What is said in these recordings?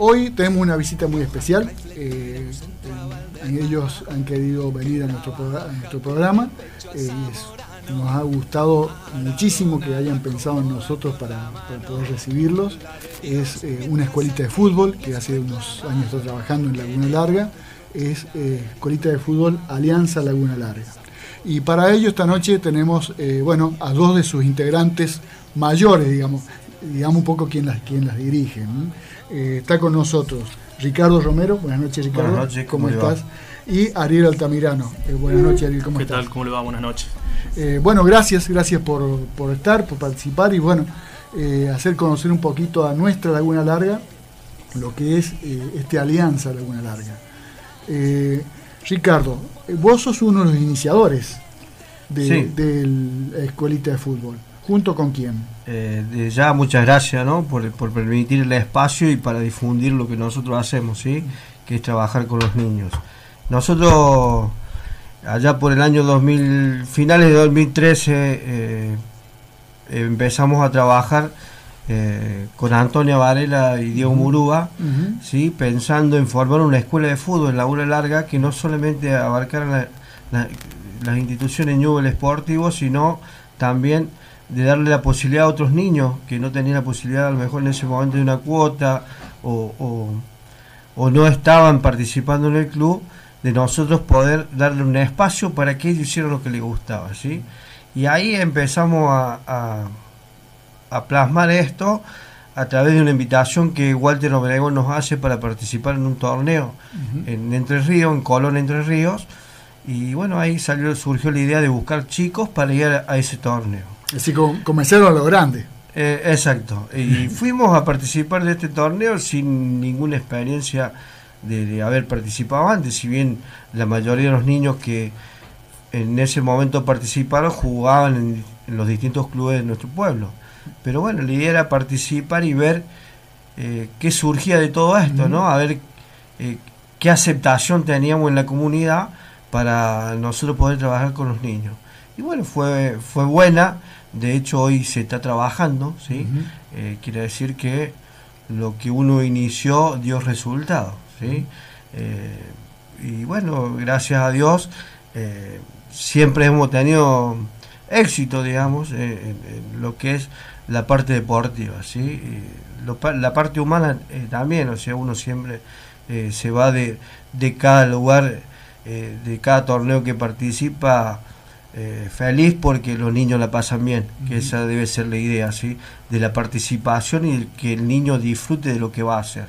Hoy tenemos una visita muy especial. Eh, ellos han querido venir a nuestro, programa. Eh, nos ha gustado muchísimo que hayan pensado en nosotros para, poder recibirlos. Es eh, una escuelita de fútbol que hace unos años está trabajando en Laguna Larga. Es escuelita de fútbol Alianza Laguna Larga. Y para ello esta noche tenemos bueno, a dos de sus integrantes mayores, digamos, digamos un poco quién las, quién las dirige. Eh, está con nosotros Ricardo Romero. Buenas noches, Ricardo. Buenas noches, ¿cómo, estás? Y Ariel Altamirano. Eh, buenas noches, Ariel, ¿cómo estás? ¿Qué tal? ¿Cómo le va? Buenas noches. Eh, bueno, gracias, gracias por, estar, por participar y bueno, hacer conocer un poquito a nuestra Laguna Larga, lo que es este Alianza Laguna Larga. Ricardo, vos sos uno de los iniciadores de, de la escuelita de fútbol. ¿Junto con quién? Eh, ya muchas gracias ¿no? por, permitir el espacio y para difundir lo que nosotros hacemos, ¿sí? que es trabajar con los niños. Nosotros, allá por el año 2000, finales de 2013, eh, empezamos a trabajar eh, con Antonia Varela y Diego Murúa, ¿sí? pensando en formar una escuela de fútbol en la Ura Larga que no solamente abarcara las instituciones Newell Esportivo, sino también de darle la posibilidad a otros niños que no tenían la posibilidad a lo mejor en ese momento de una cuota o, no estaban participando en el club, de nosotros poder darle un espacio para que ellos hicieran lo que les gustaba. ¿sí? Y ahí empezamos a, a, plasmar esto a través de una invitación que Walter Obregón nos hace para participar en un torneo en Entre Ríos, en Colón Entre Ríos. Y bueno, ahí salió, surgió la idea de buscar chicos para ir a ese torneo. Así como comenzaron a lo grande. Eh, exacto. Y fuimos a participar de este torneo sin ninguna experiencia de, haber participado antes, si bien la mayoría de los niños que en ese momento participaron jugaban en, los distintos clubes de nuestro pueblo. Pero bueno, la idea era participar y ver eh, qué surgía de todo esto, ¿no? A ver eh, qué aceptación teníamos en la comunidad para nosotros poder trabajar con los niños. Y bueno, fue, fue buena de hecho, hoy se está trabajando, ¿sí? Eh, quiere decir que lo que uno inició dio resultado, ¿sí? Eh, y bueno, gracias a Dios, eh, siempre hemos tenido éxito, digamos, en, lo que es la parte deportiva, ¿sí? la parte humana también, o sea, uno siempre se va de, de cada lugar, de cada torneo que participa, eh, feliz porque los niños la pasan bien, que esa debe ser la idea, ¿sí? de la participación y que el niño disfrute de lo que va a hacer.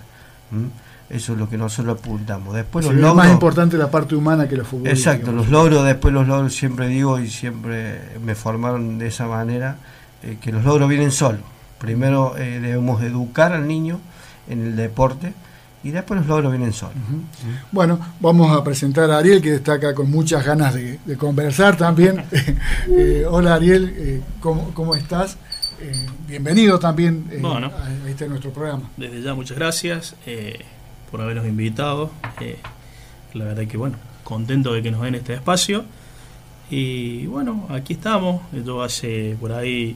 Eso es lo que nosotros apuntamos. Después los logros, más importante la parte humana que los fútbol. Exacto, los logros, después los logros, siempre digo y siempre me formaron de esa manera, eh, que los logros vienen solos. Primero eh, debemos educar al niño en el deporte, y después los logros vienen solos. Bueno, vamos a presentar a Ariel, que está acá con muchas ganas de, conversar también. Eh, hola Ariel, eh, ¿cómo, estás? Eh, bienvenido también a, este nuestro programa. Desde ya, muchas gracias por habernos invitado. la verdad que, bueno, contento de que nos den este espacio. Y bueno, aquí estamos. Yo hace por ahí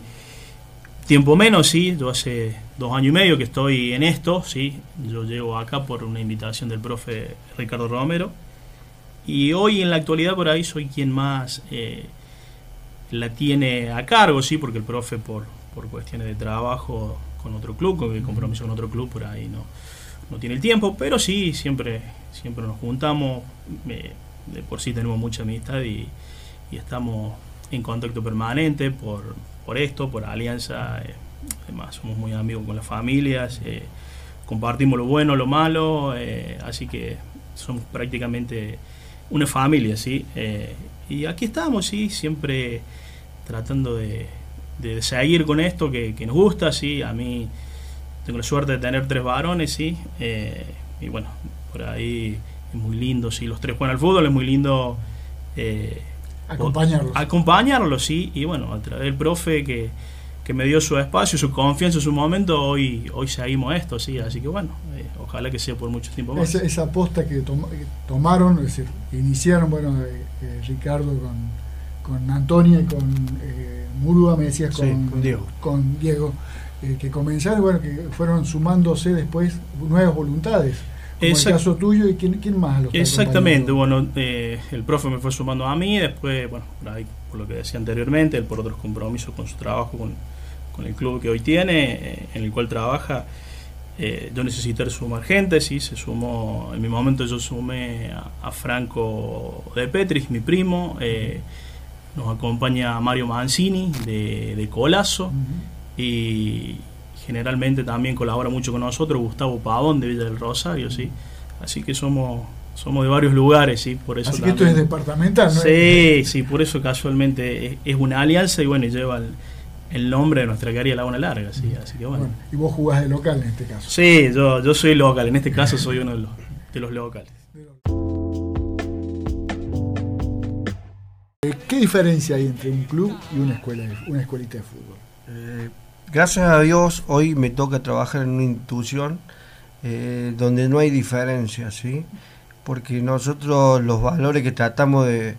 tiempo menos, sí. Yo hace dos años y medio que estoy en esto, sí. Yo llego acá por una invitación del profe Ricardo Romero. Y hoy en la actualidad por ahí soy quien más eh, la tiene a cargo, sí, porque el profe por, por cuestiones de trabajo con otro club, con el compromiso con otro club, por ahí no, no tiene el tiempo, pero sí, siempre, siempre nos juntamos, de por sí tenemos mucha amistad y, y estamos en contacto permanente por, por esto, por alianza. Eh, además, somos muy amigos con las familias, eh, compartimos lo bueno, lo malo, eh, así que somos prácticamente una familia, ¿sí? y aquí estamos, sí, siempre tratando de, de seguir con esto que, nos gusta, sí, a mí tengo la suerte de tener tres varones, sí, eh, y bueno, por ahí es muy lindo, sí, los tres juegan al fútbol, es muy lindo eh, acompañarlos. Acompañarlos, sí, y bueno, a través del profe que, que me dio su espacio, su confianza en su momento, hoy, hoy seguimos esto, sí, así que bueno, eh, ojalá que sea por mucho tiempo más. Esa, esa aposta que, tomaron, es decir, iniciaron, bueno, Ricardo con, con Antonia y con Murúa, me decías con, Diego, con Diego eh, que comenzaron, bueno, que fueron sumándose después nuevas voluntades. Como el caso tuyo y quién, quién más Exactamente, bueno, eh, el profe me fue sumando a mí, después, bueno, por, ahí, por lo que decía anteriormente, él por otros compromisos con su trabajo, con, con el club que hoy tiene, eh, en el cual trabaja, yo necesité sumar gente, sí, se sumó, en mi momento yo sumé a, Franco de Petris, mi primo, nos acompaña Mario Mancini de, de Colazo y generalmente también colabora mucho con nosotros Gustavo Pavón de Villa del Rosario, sí. Así que somos somos de varios lugares, sí, por eso. Así que esto es departamental, ¿no? Sí, sí, por eso casualmente es, una alianza y bueno, lleva el, nombre de nuestra querida Laguna Larga, sí, así que bueno. Y vos jugás de local en este caso. Sí, yo, yo soy local, en este caso soy uno de los, de los locales. ¿Qué diferencia hay entre un club y una escuela, una escuelita de fútbol? Eh, gracias a Dios, hoy me toca trabajar en una institución eh, donde no hay diferencia, ¿sí? Porque nosotros los valores que tratamos de,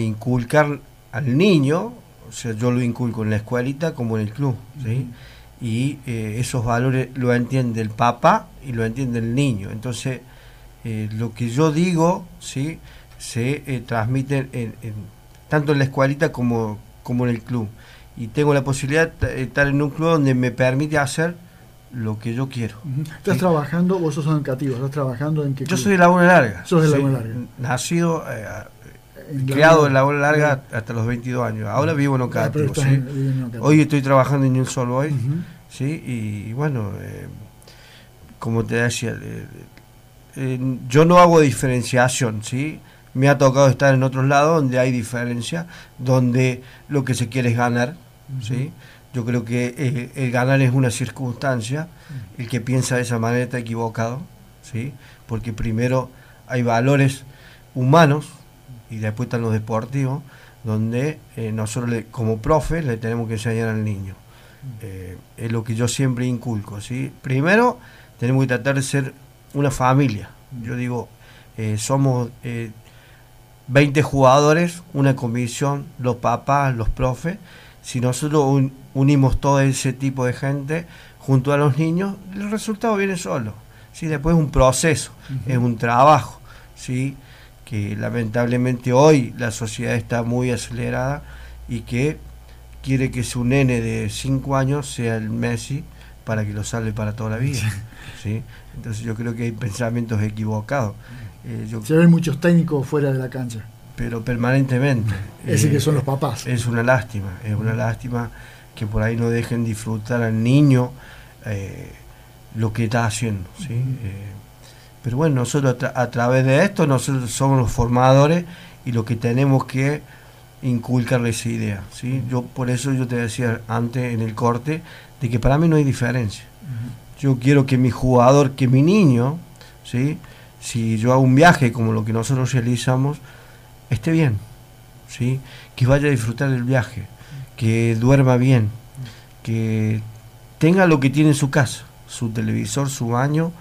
inculcar al niño, o sea, yo lo inculco en la escuelita como en el club, ¿sí? Y eh, esos valores lo entiende el papá y lo entiende el niño. Entonces, lo que yo digo, ¿sí? se eh, transmiten en, tanto en la escuelita como, como en el club. Y tengo la posibilidad de estar en un club donde me permite hacer lo que yo quiero. ¿Estás trabajando, vos sos educativo, estás trabajando en qué Yo soy de Laguna Larga. Sos de Laguna Larga. Nacido, eh, creado en Laguna Larga hasta los 22 años. Ahora vivo en Ocativo. Hoy estoy trabajando en un solo hoy. ¿sí? Y, bueno, eh, como te decía, yo no hago diferenciación, ¿sí? Me ha tocado estar en otros lados donde hay diferencia, donde lo que se quiere es ganar. ¿sí? Yo creo que eh, el ganar es una circunstancia. El que piensa de esa manera está equivocado. ¿sí? Porque primero hay valores humanos y después están los deportivos, donde eh, nosotros como profe le tenemos que enseñar al niño. Eh, es lo que yo siempre inculco. ¿sí? Primero tenemos que tratar de ser una familia. Yo digo, somos 20 jugadores, una comisión, los papás, los profes. Si nosotros unimos todo ese tipo de gente junto a los niños, el resultado viene solo. ¿sí? Después es un proceso, es un trabajo, ¿sí? Que lamentablemente hoy la sociedad está muy acelerada y que quiere que su nene de 5 años sea el Messi para que lo salve para toda la vida. ¿sí? Entonces yo creo que hay pensamientos equivocados. Eh, Se ven muchos técnicos fuera de la cancha. Pero permanentemente. Ese que son los papás. Es una lástima, es una lástima que por ahí no dejen disfrutar al niño eh, lo que está haciendo. ¿sí? Pero bueno, nosotros a, través de esto, nosotros somos los formadores y lo que tenemos que inculcarle esa idea. ¿sí? Yo, por eso yo te decía antes en el corte de que para mí no hay diferencia. Yo quiero que mi jugador, que mi niño, ¿sí? si yo hago un viaje como lo que nosotros realizamos, esté bien, ¿sí? que vaya a disfrutar del viaje, que duerma bien, que tenga lo que tiene en su casa, su televisor, su baño,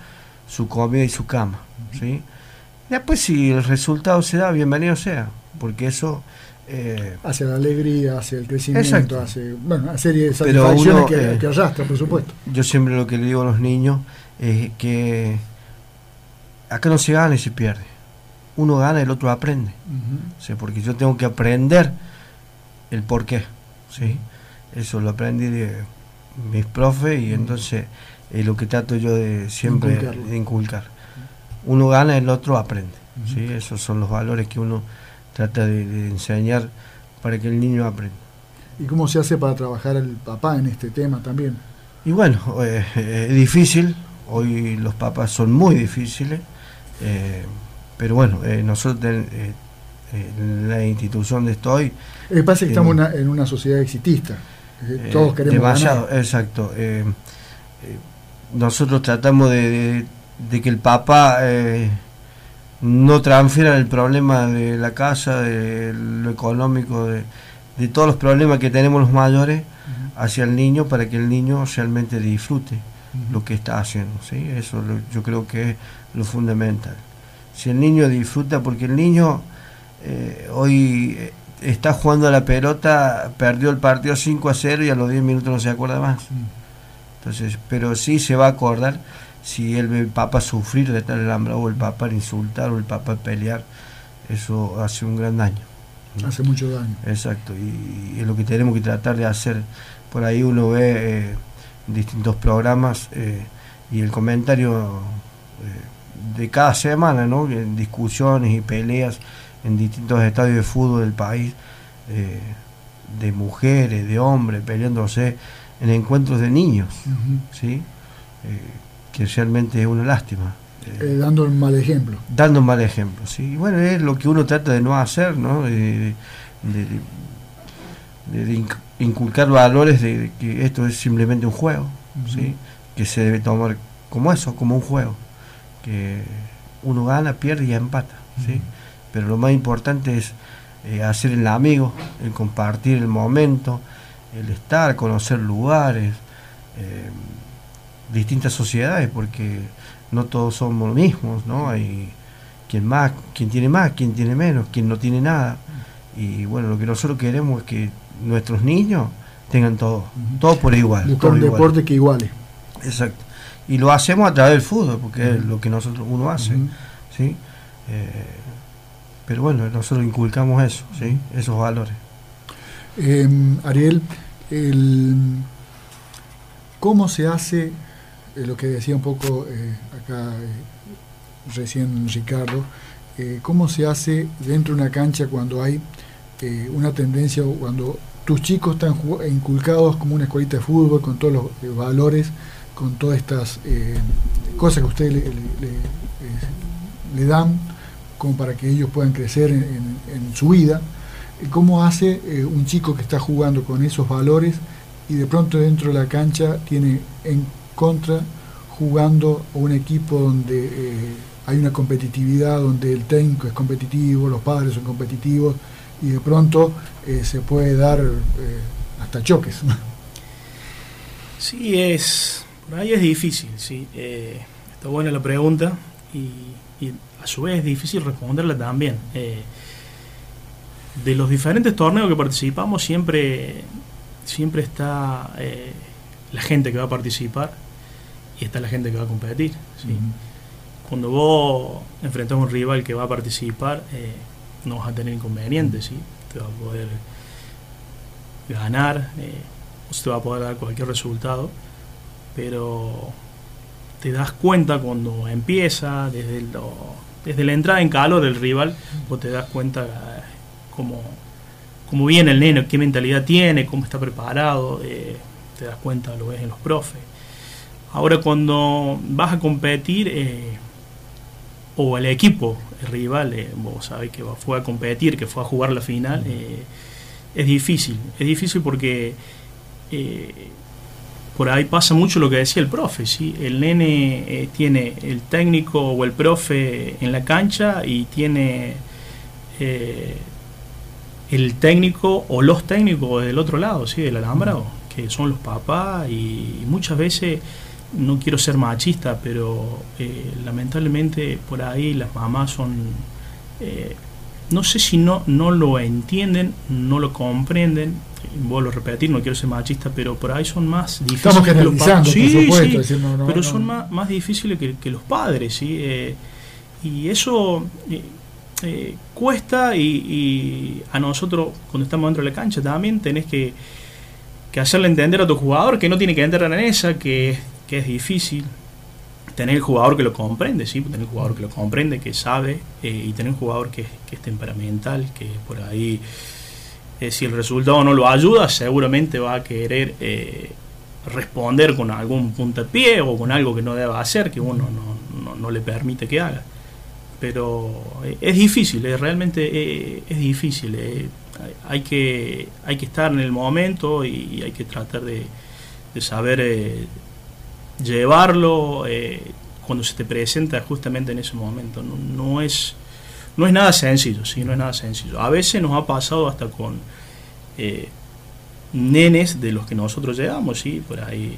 su comida y su cama. ¿sí? Después si el resultado se da, bienvenido sea, porque eso... Eh, hacia la alegría, hacia el crecimiento, hace bueno, una serie de satisfacciones que, eh, que arrastra, por supuesto. Yo siempre lo que le digo a los niños es que acá no se gana y se pierde. Uno gana y el otro aprende. porque yo tengo que aprender el por qué. ¿sí? Eso lo aprendí de mis profes y entonces es lo que trato yo de siempre de inculcar. Uno gana el otro aprende. ¿sí? Esos son los valores que uno trata de, enseñar para que el niño aprenda. ¿Y cómo se hace para trabajar el papá en este tema también? Y bueno, eh, es difícil, hoy los papás son muy difíciles, eh, pero bueno, eh, nosotros en la institución donde estoy. Es pasa que estamos en una sociedad exitista. Todos queremos demasiado, exacto. Nosotros tratamos de, que el Papa no transfiera el problema de la casa, de lo económico, de, todos los problemas que tenemos los mayores hacia el niño para que el niño realmente disfrute lo que está haciendo. ¿sí? Eso yo creo que es lo fundamental. Si el niño disfruta, porque el niño eh, hoy eh, está jugando a la pelota, perdió el partido 5 a 0 y a los 10 minutos no se acuerda más. Entonces, pero sí se va a acordar si él ve el Papa sufrir de tal alambrado, o el Papa insultar, o el Papa pelear, eso hace un gran daño. Hace mucho daño. Exacto, y, es lo que tenemos que tratar de hacer. Por ahí uno ve eh, distintos programas eh, y el comentario eh, de cada semana, ¿no? En discusiones y peleas en distintos estadios de fútbol del país, de mujeres, de hombres, peleándose en encuentros de niños, ¿sí? que realmente es una lástima. Eh, dando un mal ejemplo. Dando un mal ejemplo, sí. Y bueno, es lo que uno trata de no hacer, ¿no? De, inculcar valores de, que esto es simplemente un juego, ¿sí? Que se debe tomar como eso, como un juego. Que uno gana, pierde y empata, ¿sí? Pero lo más importante es eh, hacer el amigo, el compartir el momento, el estar, conocer lugares. Eh, distintas sociedades, porque no todos somos los mismos, ¿no? Hay quien más, quien tiene más, quien tiene menos, quien no tiene nada. Y bueno, lo que nosotros queremos es que nuestros niños tengan todo, todo por igual. Buscar un deporte que iguale. Exacto. Y lo hacemos a través del fútbol, porque es lo que nosotros uno hace, ¿sí? Eh, pero bueno, nosotros inculcamos eso, ¿sí? Esos valores. Eh, Ariel, el, ¿cómo se hace lo que decía un poco eh, acá eh, recién Ricardo, eh, cómo se hace dentro de una cancha cuando hay una tendencia, cuando tus chicos están inculcados como una escuelita de fútbol, con todos los valores, con todas estas cosas que ustedes le, dan como para que ellos puedan crecer en su vida. ¿Cómo hace un chico que está jugando con esos valores y de pronto dentro de la cancha tiene en contra jugando a un equipo donde eh, hay una competitividad, donde el técnico es competitivo, los padres son competitivos y de pronto eh, se puede dar eh, hasta choques. Sí, es, por ahí es difícil, sí. está buena la pregunta y, y, a su vez es difícil responderla también. De los diferentes torneos que participamos siempre, siempre está la gente que va a participar y está la gente que va a competir. Cuando vos enfrentas a un rival que va a participar, eh, no vas a tener inconvenientes, ¿sí? te va a poder ganar, eh, o te va a poder dar cualquier resultado, pero te das cuenta cuando empieza, desde, desde la entrada en calor del rival, vos te das cuenta eh, cómo, cómo viene el neno, qué mentalidad tiene, cómo está preparado, te das cuenta, lo ves en los profes. Ahora cuando vas a competir, eh, o el equipo el rival, eh, vos sabés que fue a competir, que fue a jugar la final, eh, es difícil. Es difícil porque por ahí pasa mucho lo que decía el profe. ¿sí? El nene tiene el técnico o el profe en la cancha y tiene el técnico o los técnicos del otro lado, ¿sí? del alambrado, que son los papás y muchas veces no quiero ser machista, pero eh, lamentablemente por ahí las mamás son, eh, no sé si no, no lo entienden, no lo comprenden, vuelvo a repetir, no quiero ser machista, pero por ahí son más difíciles que los padres. Sí, pero son más, más difíciles que, los padres, ¿sí? Eh, y eso cuesta y, a nosotros cuando estamos dentro de la cancha también tenés que, que hacerle entender a tu jugador que no tiene que entrar en esa, que que es difícil tener el jugador que lo comprende, ¿sí? tener el jugador que lo comprende, que sabe, eh, y tener un jugador que, es temperamental, que por ahí, eh, si el resultado no lo ayuda, seguramente va a querer eh, responder con algún puntapié o con algo que no deba hacer, que uno no, no, le permite que haga. Pero es difícil, realmente es, difícil. hay, que, hay que estar en el momento y, hay que tratar de, saber llevarlo cuando se te presenta justamente en ese momento. No, es, no es nada sencillo, ¿sí? no es nada sencillo. A veces nos ha pasado hasta con eh, nenes de los que nosotros llegamos, ¿sí? por ahí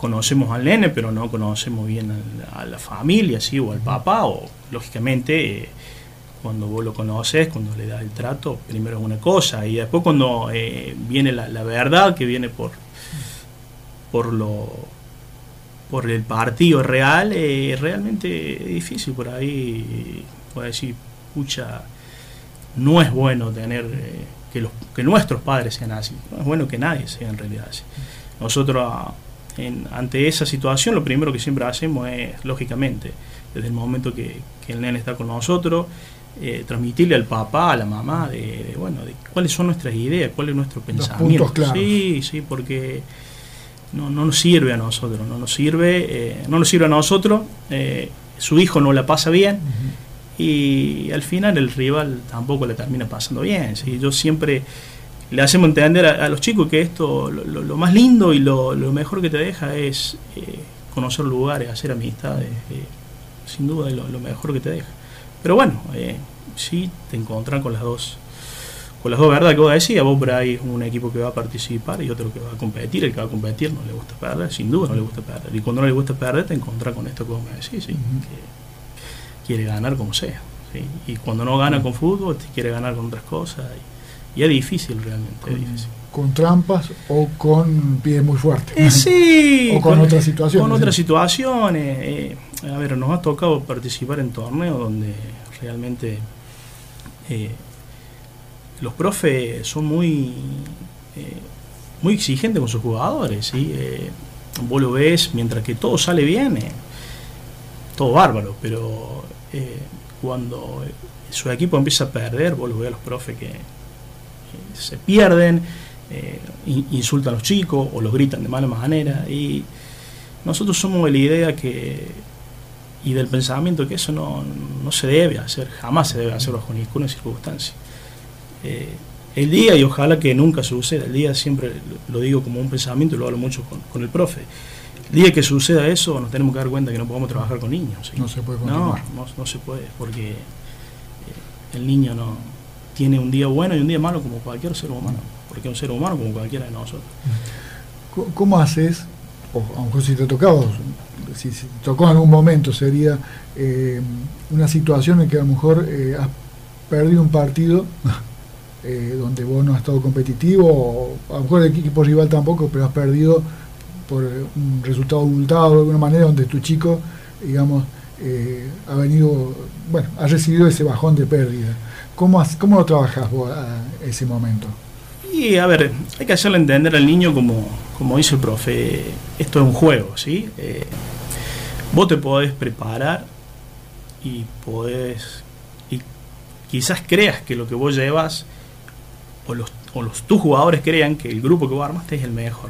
conocemos al nene, pero no conocemos bien a, la familia, ¿sí? o al papá, o lógicamente eh, cuando vos lo conoces, cuando le das el trato, primero es una cosa, y después cuando eh, viene la, verdad que viene por, por lo por el partido real, es realmente difícil por ahí, puedo decir, pucha, no es bueno tener que, los, que nuestros padres sean así. No es bueno que nadie sea en realidad así. Nosotros, ah, ante esa situación, lo primero que siempre hacemos es, lógicamente, desde el momento que, el nene está con nosotros, eh, transmitirle al papá, a la mamá, de, bueno, de cuáles son nuestras ideas, cuál es nuestro pensamiento. Sí, sí, porque no, no nos sirve a nosotros, no nos sirve, eh, no nos sirve a nosotros, eh, su hijo no la pasa bien y al final el rival tampoco le termina pasando bien. ¿sí? Yo siempre le hacemos entender a, los chicos que esto, lo, más lindo y lo, mejor que te deja es eh, conocer lugares, hacer amistades, eh, sin duda es lo, mejor que te deja. Pero bueno, eh, sí te encontrás con las dos con las dos verdades que vos decías, vos por ahí un equipo que va a participar y otro que va a competir, el que va a competir no le gusta perder, sin duda no le gusta perder. Y cuando no le gusta perder te encontrás con esto que vos me decís, ¿sí? quiere ganar como sea. Y cuando no gana con fútbol, quiere ganar con otras cosas. Y, es difícil realmente. Con, trampas o con pies muy fuertes. Eh, sí. o con, otras situaciones. Con otras situaciones. Eh, a ver, nos ha tocado participar en torneos donde realmente eh, los profes son muy, muy exigentes con sus jugadores. ¿sí? vos lo ves, mientras que todo sale bien, todo bárbaro, pero eh, cuando su equipo empieza a perder, vos lo a los profes que se pierden, eh, insultan a los chicos o los gritan de mala manera. Y nosotros somos de la idea que y del pensamiento que eso no, se debe hacer, jamás se debe hacer bajo ninguna circunstancia. Eh, el día, y ojalá que nunca suceda, el día siempre lo digo como un pensamiento y lo hablo mucho con el profe, el día que suceda eso, nos tenemos que dar cuenta que no podemos trabajar con niños. No se puede No, no, se puede, porque eh, el niño no tiene un día bueno y un día malo como cualquier ser humano, porque es un ser humano como cualquiera de nosotros. ¿Cómo haces, o a lo mejor si te tocaba, si, te tocó en algún momento, sería eh, una situación en que a lo mejor eh, has perdido un partido donde vos no has estado competitivo, o a lo mejor el equipo rival tampoco, pero has perdido por un resultado abultado de alguna manera, donde tu chico, digamos, eh, ha venido, bueno, ha recibido ese bajón de pérdida. ¿Cómo, cómo lo trabajas vos a ese momento? Y a ver, hay que hacerle entender al niño como, como dice el profe, esto es un juego, ¿sí? Eh, vos te podés preparar y podés, y quizás creas que lo que vos llevas, o los, o los tus jugadores crean que el grupo que vos armaste es el mejor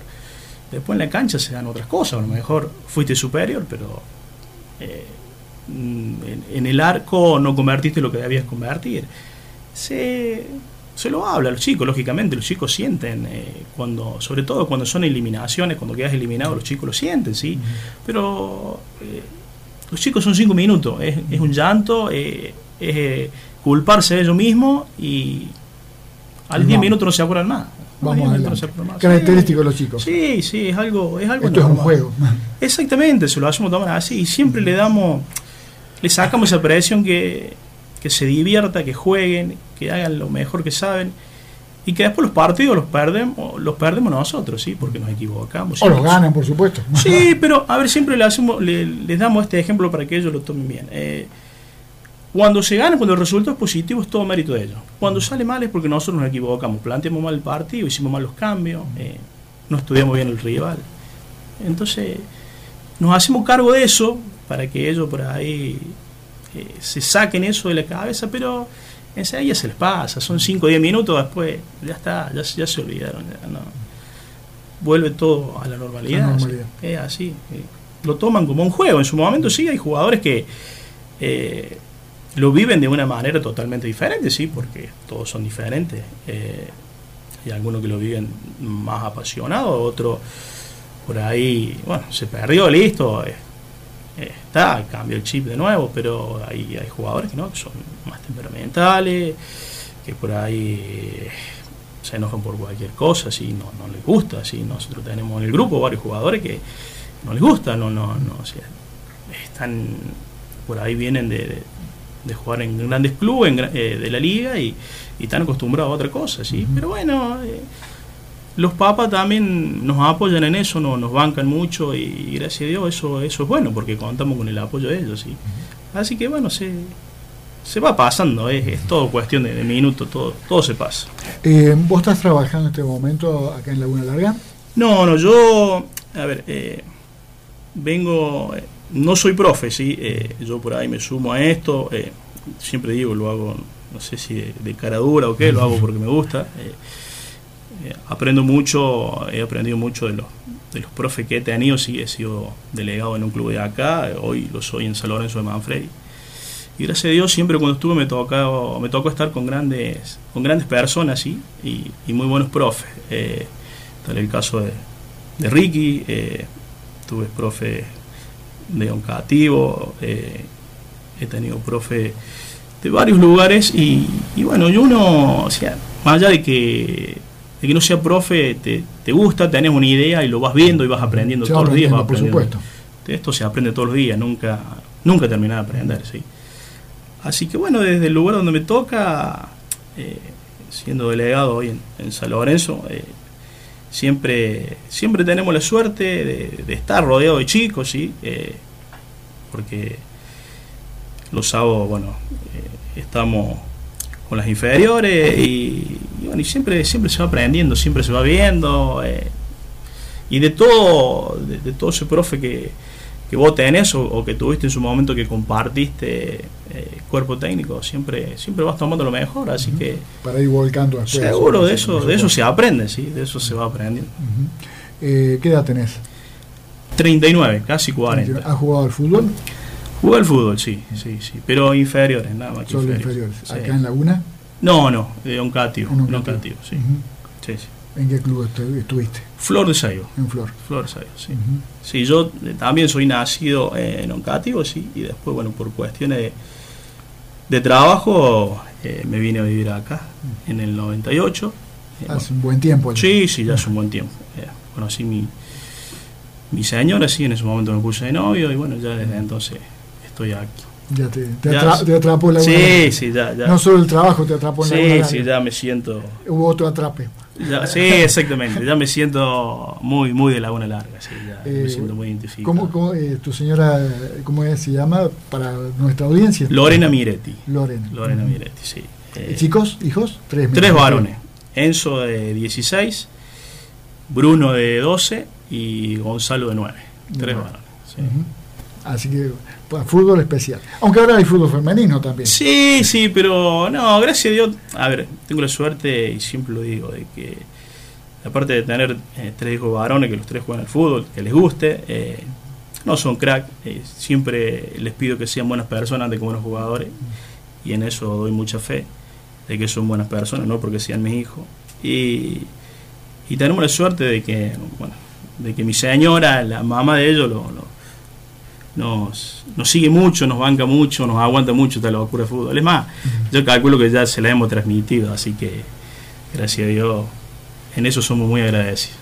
Después en la cancha se dan otras cosas, a lo mejor fuiste superior, pero eh, en, el arco no convertiste lo que debías convertir. Se, lo habla a los chicos, lógicamente, los chicos sienten, eh, cuando, sobre todo cuando son eliminaciones, cuando quedas eliminado, los chicos lo sienten, ¿sí? Pero eh, los chicos son cinco minutos, es, es un llanto, es culparse de ellos mismos y al diez minutos no se acuerdan más. Vamos a Característico de los chicos. Sí, sí, es algo, es algo Esto es un juego. Exactamente, se lo hacemos tomar así y siempre le damos, le sacamos esa presión que, que se divierta, que jueguen, que hagan lo mejor que saben y que después los partidos los perdemos, los perdemos nosotros, sí, porque nos equivocamos. O los ganan, por supuesto. Sí, pero a ver, siempre le hacemos, le, les damos este ejemplo para que ellos lo tomen bien. Eh, cuando se gana, cuando el resultado es positivo, es todo mérito de ellos. Cuando sale mal es porque nosotros nos equivocamos, planteamos mal el partido, hicimos mal los cambios, eh, no estudiamos bien el rival. Entonces, nos hacemos cargo de eso para que ellos por ahí eh, se saquen eso de la cabeza, pero enseguida se les pasa, son 5 o 10 minutos, después ya está, ya, se olvidaron, vuelve todo a la normalidad. Es así, eh, lo toman como un juego. En su momento sí hay jugadores que lo viven de una manera totalmente diferente, sí, porque todos son diferentes. Eh, hay algunos que lo viven más apasionados, otros por ahí, bueno, se perdió, listo, eh, eh, está, cambió el chip de nuevo, pero hay, hay jugadores que no, que son más temperamentales, que por ahí se enojan por cualquier cosa, si no, no les gusta, si nosotros tenemos en el grupo varios jugadores que no les gusta, no, no, no, o sea, están por ahí vienen de, de jugar en grandes clubes eh, de la liga y, están acostumbrados a otra cosa, ¿sí? Pero bueno, eh, los papas también nos apoyan en eso, no, nos bancan mucho y, gracias a Dios eso, eso es bueno porque contamos con el apoyo de ellos, ¿sí? Así que bueno, se, se va pasando, es, todo cuestión de, minutos, todo, todo se pasa. Eh, ¿Vos estás trabajando en este momento acá en Laguna Larga? No, no, yo, a ver, vengo no soy profe, sí, eh, yo por ahí me sumo a esto, eh, siempre digo, lo hago, no sé si de, cara dura o qué, lo hago porque me gusta. Eh, aprendo mucho, he aprendido mucho de los, de los profes que he tenido, sí, he sido delegado en un club de acá, hoy lo soy en San Lorenzo de Manfredi. Y gracias a Dios siempre cuando estuve me tocó, me tocó estar con grandes, con grandes personas ¿sí? y, muy buenos profes. tal el caso de, de Ricky, tuve profe de Oncativo, eh, he tenido profe de varios lugares y, bueno, y uno, o sea, más allá de que, de que no sea profe, te, te, gusta, tenés una idea y lo vas viendo y vas aprendiendo todos los días. por supuesto. Esto se aprende todos los días, nunca, nunca terminar de aprender, sí. Así que bueno, desde el lugar donde me toca, eh, siendo delegado hoy en, en San Lorenzo, eh, siempre, siempre tenemos la suerte de, estar rodeado de chicos, ¿sí? Eh, porque los sábados, bueno, estamos con las inferiores y, bueno, y siempre, siempre se va aprendiendo, siempre se va viendo. Eh, y de todo, de, todo ese profe que, que vos tenés o, que tuviste en su momento que compartiste cuerpo técnico, siempre, siempre vas tomando lo mejor, así que... Para ir volcando después. Seguro, de eso, de eso se aprende, sí, de eso se va aprendiendo. Eh, ¿Qué edad tenés? 39, casi 40. ¿Has jugado al fútbol? Jugué al fútbol, sí, sí, sí, pero inferiores, nada más Solo inferiores. ¿Acá en Laguna? No, no, de Oncatio, en Oncatio, sí. sí, sí. ¿En qué club estuviste? Flor de Saigo. En Flor. Flor de Saigo, sí. Sí, yo eh, también soy nacido en Oncatio, sí, y después, bueno, por cuestiones de de trabajo eh, me vine a vivir acá en el 98. Hace un buen tiempo. Sí, sí, ya hace un buen tiempo. Eh, conocí mi, mi señora, sí, en ese momento me puse de novio y bueno, ya desde entonces estoy aquí. Ya te, te, atrapó la Sí, sí, ya, ya. No solo el trabajo te atrapó en la Sí, sí, ya me siento. Hubo otro atrape sí, exactamente. Ya me siento muy, muy de Laguna Larga. Sí, ya me eh, siento muy identificado. ¿Cómo, eh, tu señora, cómo se llama para nuestra audiencia? Lorena Miretti. Lorena. Lorena Miretti, sí. Eh, ¿Chicos, hijos? Tres. Tres varones. Enzo de 16, Bruno de 12 y Gonzalo de 9. Tres varones. Sí. Así que fútbol especial. Aunque ahora hay fútbol femenino también. Sí, sí, pero no, gracias a Dios. A ver, tengo la suerte y siempre lo digo, de que aparte de tener eh, tres hijos varones que los tres juegan al fútbol, que les guste, eh, no son crack. Eh, siempre les pido que sean buenas personas de que buenos jugadores y en eso doy mucha fe de que son buenas personas, no porque sean mis hijos. Y, y tenemos la suerte de que, bueno, de que mi señora, la mamá de ellos, lo nos, nos sigue mucho, nos banca mucho, nos aguanta mucho esta locura de fútbol. Es más, yo calculo que ya se la hemos transmitido, así que gracias a Dios, en eso somos muy agradecidos.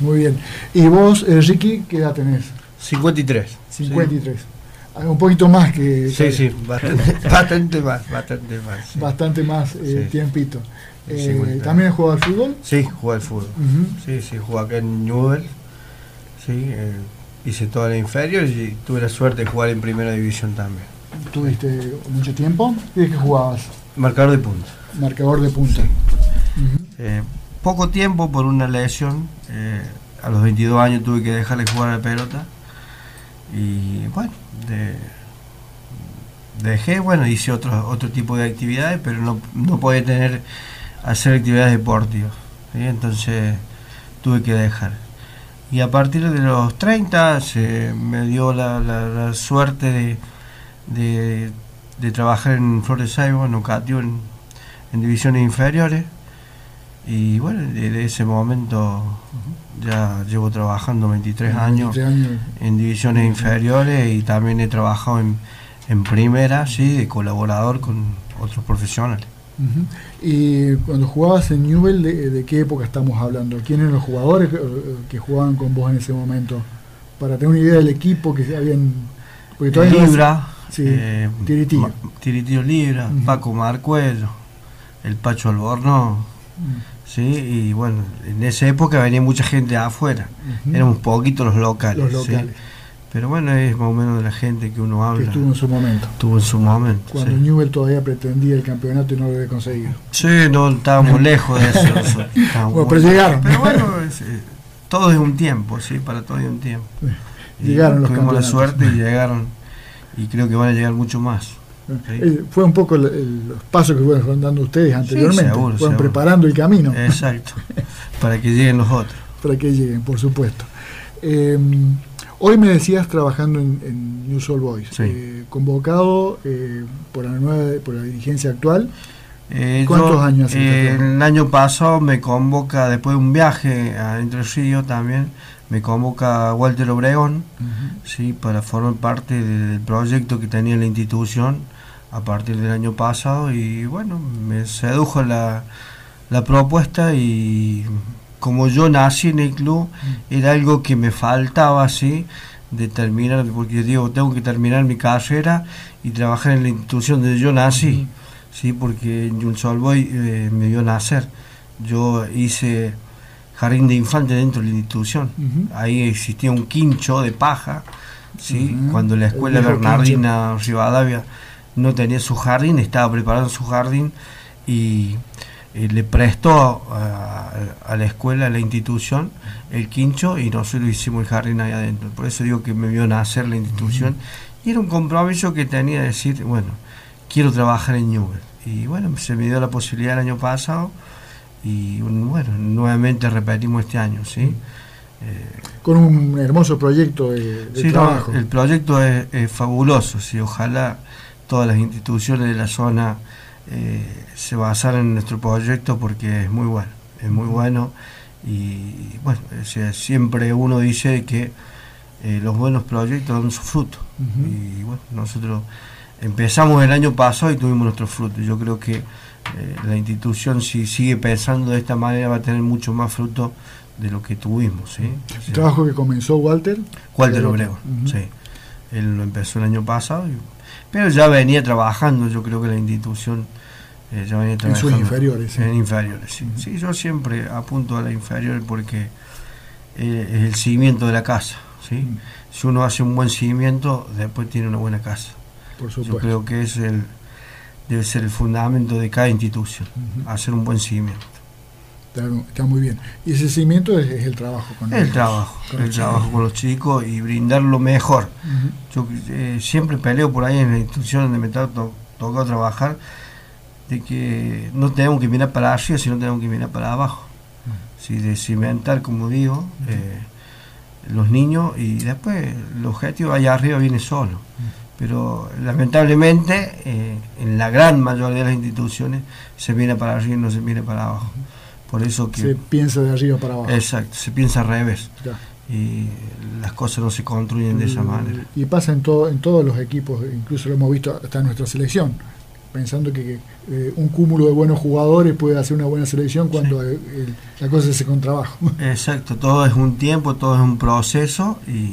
Muy bien. ¿Y vos, eh, Ricky, qué edad tenés? 53. 53. Ah, un poquito más que... Sí, sí, bastante, más, bastante más. Bastante más eh, tiempito. Eh, ¿También has jugado al fútbol? Sí, jugué al fútbol. Sí, sí, jugué acá en Newell. Sí, hice toda la inferior y tuve la suerte de jugar en primera división también. ¿Tuviste mucho tiempo? ¿Y de qué jugabas? Marcador de punta. Marcador de punta. Eh, poco tiempo por una lesión. Eh, a los 22 años tuve que dejarle jugar a la pelota. Y bueno, dejé, bueno, hice otro, otro tipo de actividades, pero no, no podía tener, hacer actividades deportivas. Entonces tuve que dejar y a partir de los 30 se me dio la, suerte de, de trabajar en Flores Saibo, en Ocatio, en, en divisiones inferiores. Y bueno, desde ese momento ya llevo trabajando 23 años, 23 años. en divisiones inferiores y también he trabajado en, en primera, sí, de colaborador con otros profesionales. Y cuando jugabas en Newell, ¿de, de qué época estamos hablando? ¿Quiénes eran los jugadores que, que jugaban con vos en ese momento? Para tener una idea del equipo que habían... Porque todavía no- Libra, Sí, eh, Tiritillo. Libra. Paco Marcuello, el Pacho Alborno, Mm, sí, y bueno, en esa época venía mucha gente afuera, éramos poquitos los locales, los sí. Pero bueno, es más o menos de la gente que uno que habla, estuvo en su momento. tuvo en su momento. Cuando sí. Newell todavía pretendía el campeonato y no lo había conseguido. Sí, no estábamos lejos de eso. estábamos Bueno, pero llegaron. Pero bueno, es, eh, todo es un tiempo, sí, para todo hay un tiempo. Y Llegaron los Tuvimos la suerte y llegaron, y creo que van a llegar mucho más. Sí. Eh, Fue un poco el- el- los pasos que fueron dando ustedes anteriormente. seguro, fueron seguro. preparando el camino Exacto, para que lleguen los otros. para que lleguen, por supuesto. Eh, hoy me decías trabajando en, en News All Boys, Sí. eh, convocado eh, por la nueva por la dirigencia actual. Eh, ¿Cuántos yo, años hace eh? El año pasado me convoca, después de un viaje a Entre Ríos también, me convoca Walter Obregón, sí, para formar parte de- del proyecto que tenía la institución a partir del año pasado y bueno, me sedujo la, la propuesta y como yo nací en el club, era algo que me faltaba así de terminar, porque digo, tengo que terminar mi carrera y trabajar en la institución donde yo nací, sí, porque Jules Solboy eh, me vio nacer. Yo hice jardín de infante dentro de la institución. Ahí existía un quincho de paja, ¿sí? Cuando la El escuela Bernardina Rivadavia no tenía su jardín, estaba preparando su jardín y eh, le prestó a, a la escuela, a la institución, el quincho y nosotros hicimos el jardín ahí adentro. Por eso digo que me vio nacer la institución y era un compromiso que tenía de decir, bueno, quiero trabajar en Newell. Y bueno, se me dio la posibilidad el año pasado y bueno, nuevamente repetimos este año, ¿sí? Eh, Con un hermoso proyecto de, de Sí, no, trabajo. el proyecto es, es fabuloso, sí, ojalá todas las instituciones de la zona eh, se basaran en nuestro proyecto porque es muy bueno, es muy bueno y bueno, o sea, siempre uno dice que eh, los buenos proyectos dan su fruto y bueno, nosotros empezamos el año pasado y tuvimos nuestro fruto. Yo creo que eh, la institución si sigue pensando de esta manera va a tener mucho más fruto de lo que tuvimos, ¿sí? O El trabajo que comenzó Walter. Walter Ujú. sí. Él lo empezó el año pasado, y- pero ya venía trabajando, yo creo que la institución eh, ya venía En trabajando. sus inferiores, sí. En inferiores, sí. Yo siempre apunto a la inferior porque eh, es el seguimiento de la casa, ¿sí? Si uno hace un buen seguimiento, después tiene una buena casa. Por Yo supuesto. creo que es el debe ser el fundamento de cada institución, hacer un buen seguimiento. Está, está muy bien. Y ese seguimiento es, es el trabajo con El ellos, trabajo, con el trabajo con los chicos y brindar lo mejor. Yo eh, siempre peleo por ahí en la institución donde me to- to- tocó trabajar, de que no tenemos que mirar para arriba, sino tenemos que mirar para abajo. Sí, de cimentar, como digo, eh, los niños y después el objetivo allá arriba viene solo. Pero lamentablemente eh, en la gran mayoría de las instituciones se mira para arriba y no se mira para abajo. Por eso que... Se piensa de arriba para abajo. Exacto, se piensa al revés y las cosas no se construyen de esa Mm, manera. Y pasa en, todo, en todos los equipos, incluso lo hemos visto hasta en nuestra selección, pensando que, que, eh, un cúmulo de buenos jugadores puede hacer una buena selección cuando el- la cosa se hace con trabajo. Exacto, todo es un tiempo, todo es un proceso y,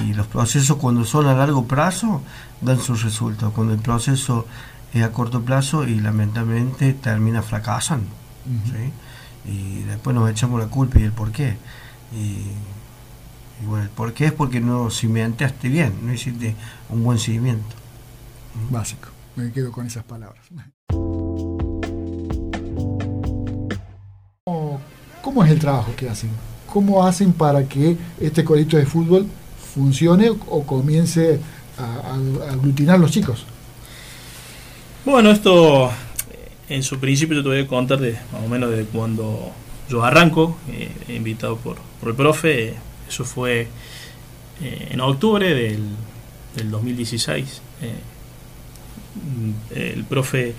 y los procesos cuando son a largo plazo dan sus resultados. Cuando el proceso es a corto plazo y lamentablemente termina fracasando. ¿Sí? Y después nos echamos la culpa y el por qué. Y, y bueno, el por qué es porque no cimentaste bien, no hiciste un buen seguimiento. Básico. Me quedo con esas palabras. ¿Cómo, es el trabajo que hacen? ¿Cómo hacen para que este colegio de fútbol funcione o comience a, a aglutinar los chicos? Bueno, esto en su principio yo te voy a contar de más o menos de cuando yo arranco, eh, invitado por, por el profe, eh, eso fue eh, en octubre del, del 2016. eh, el profe,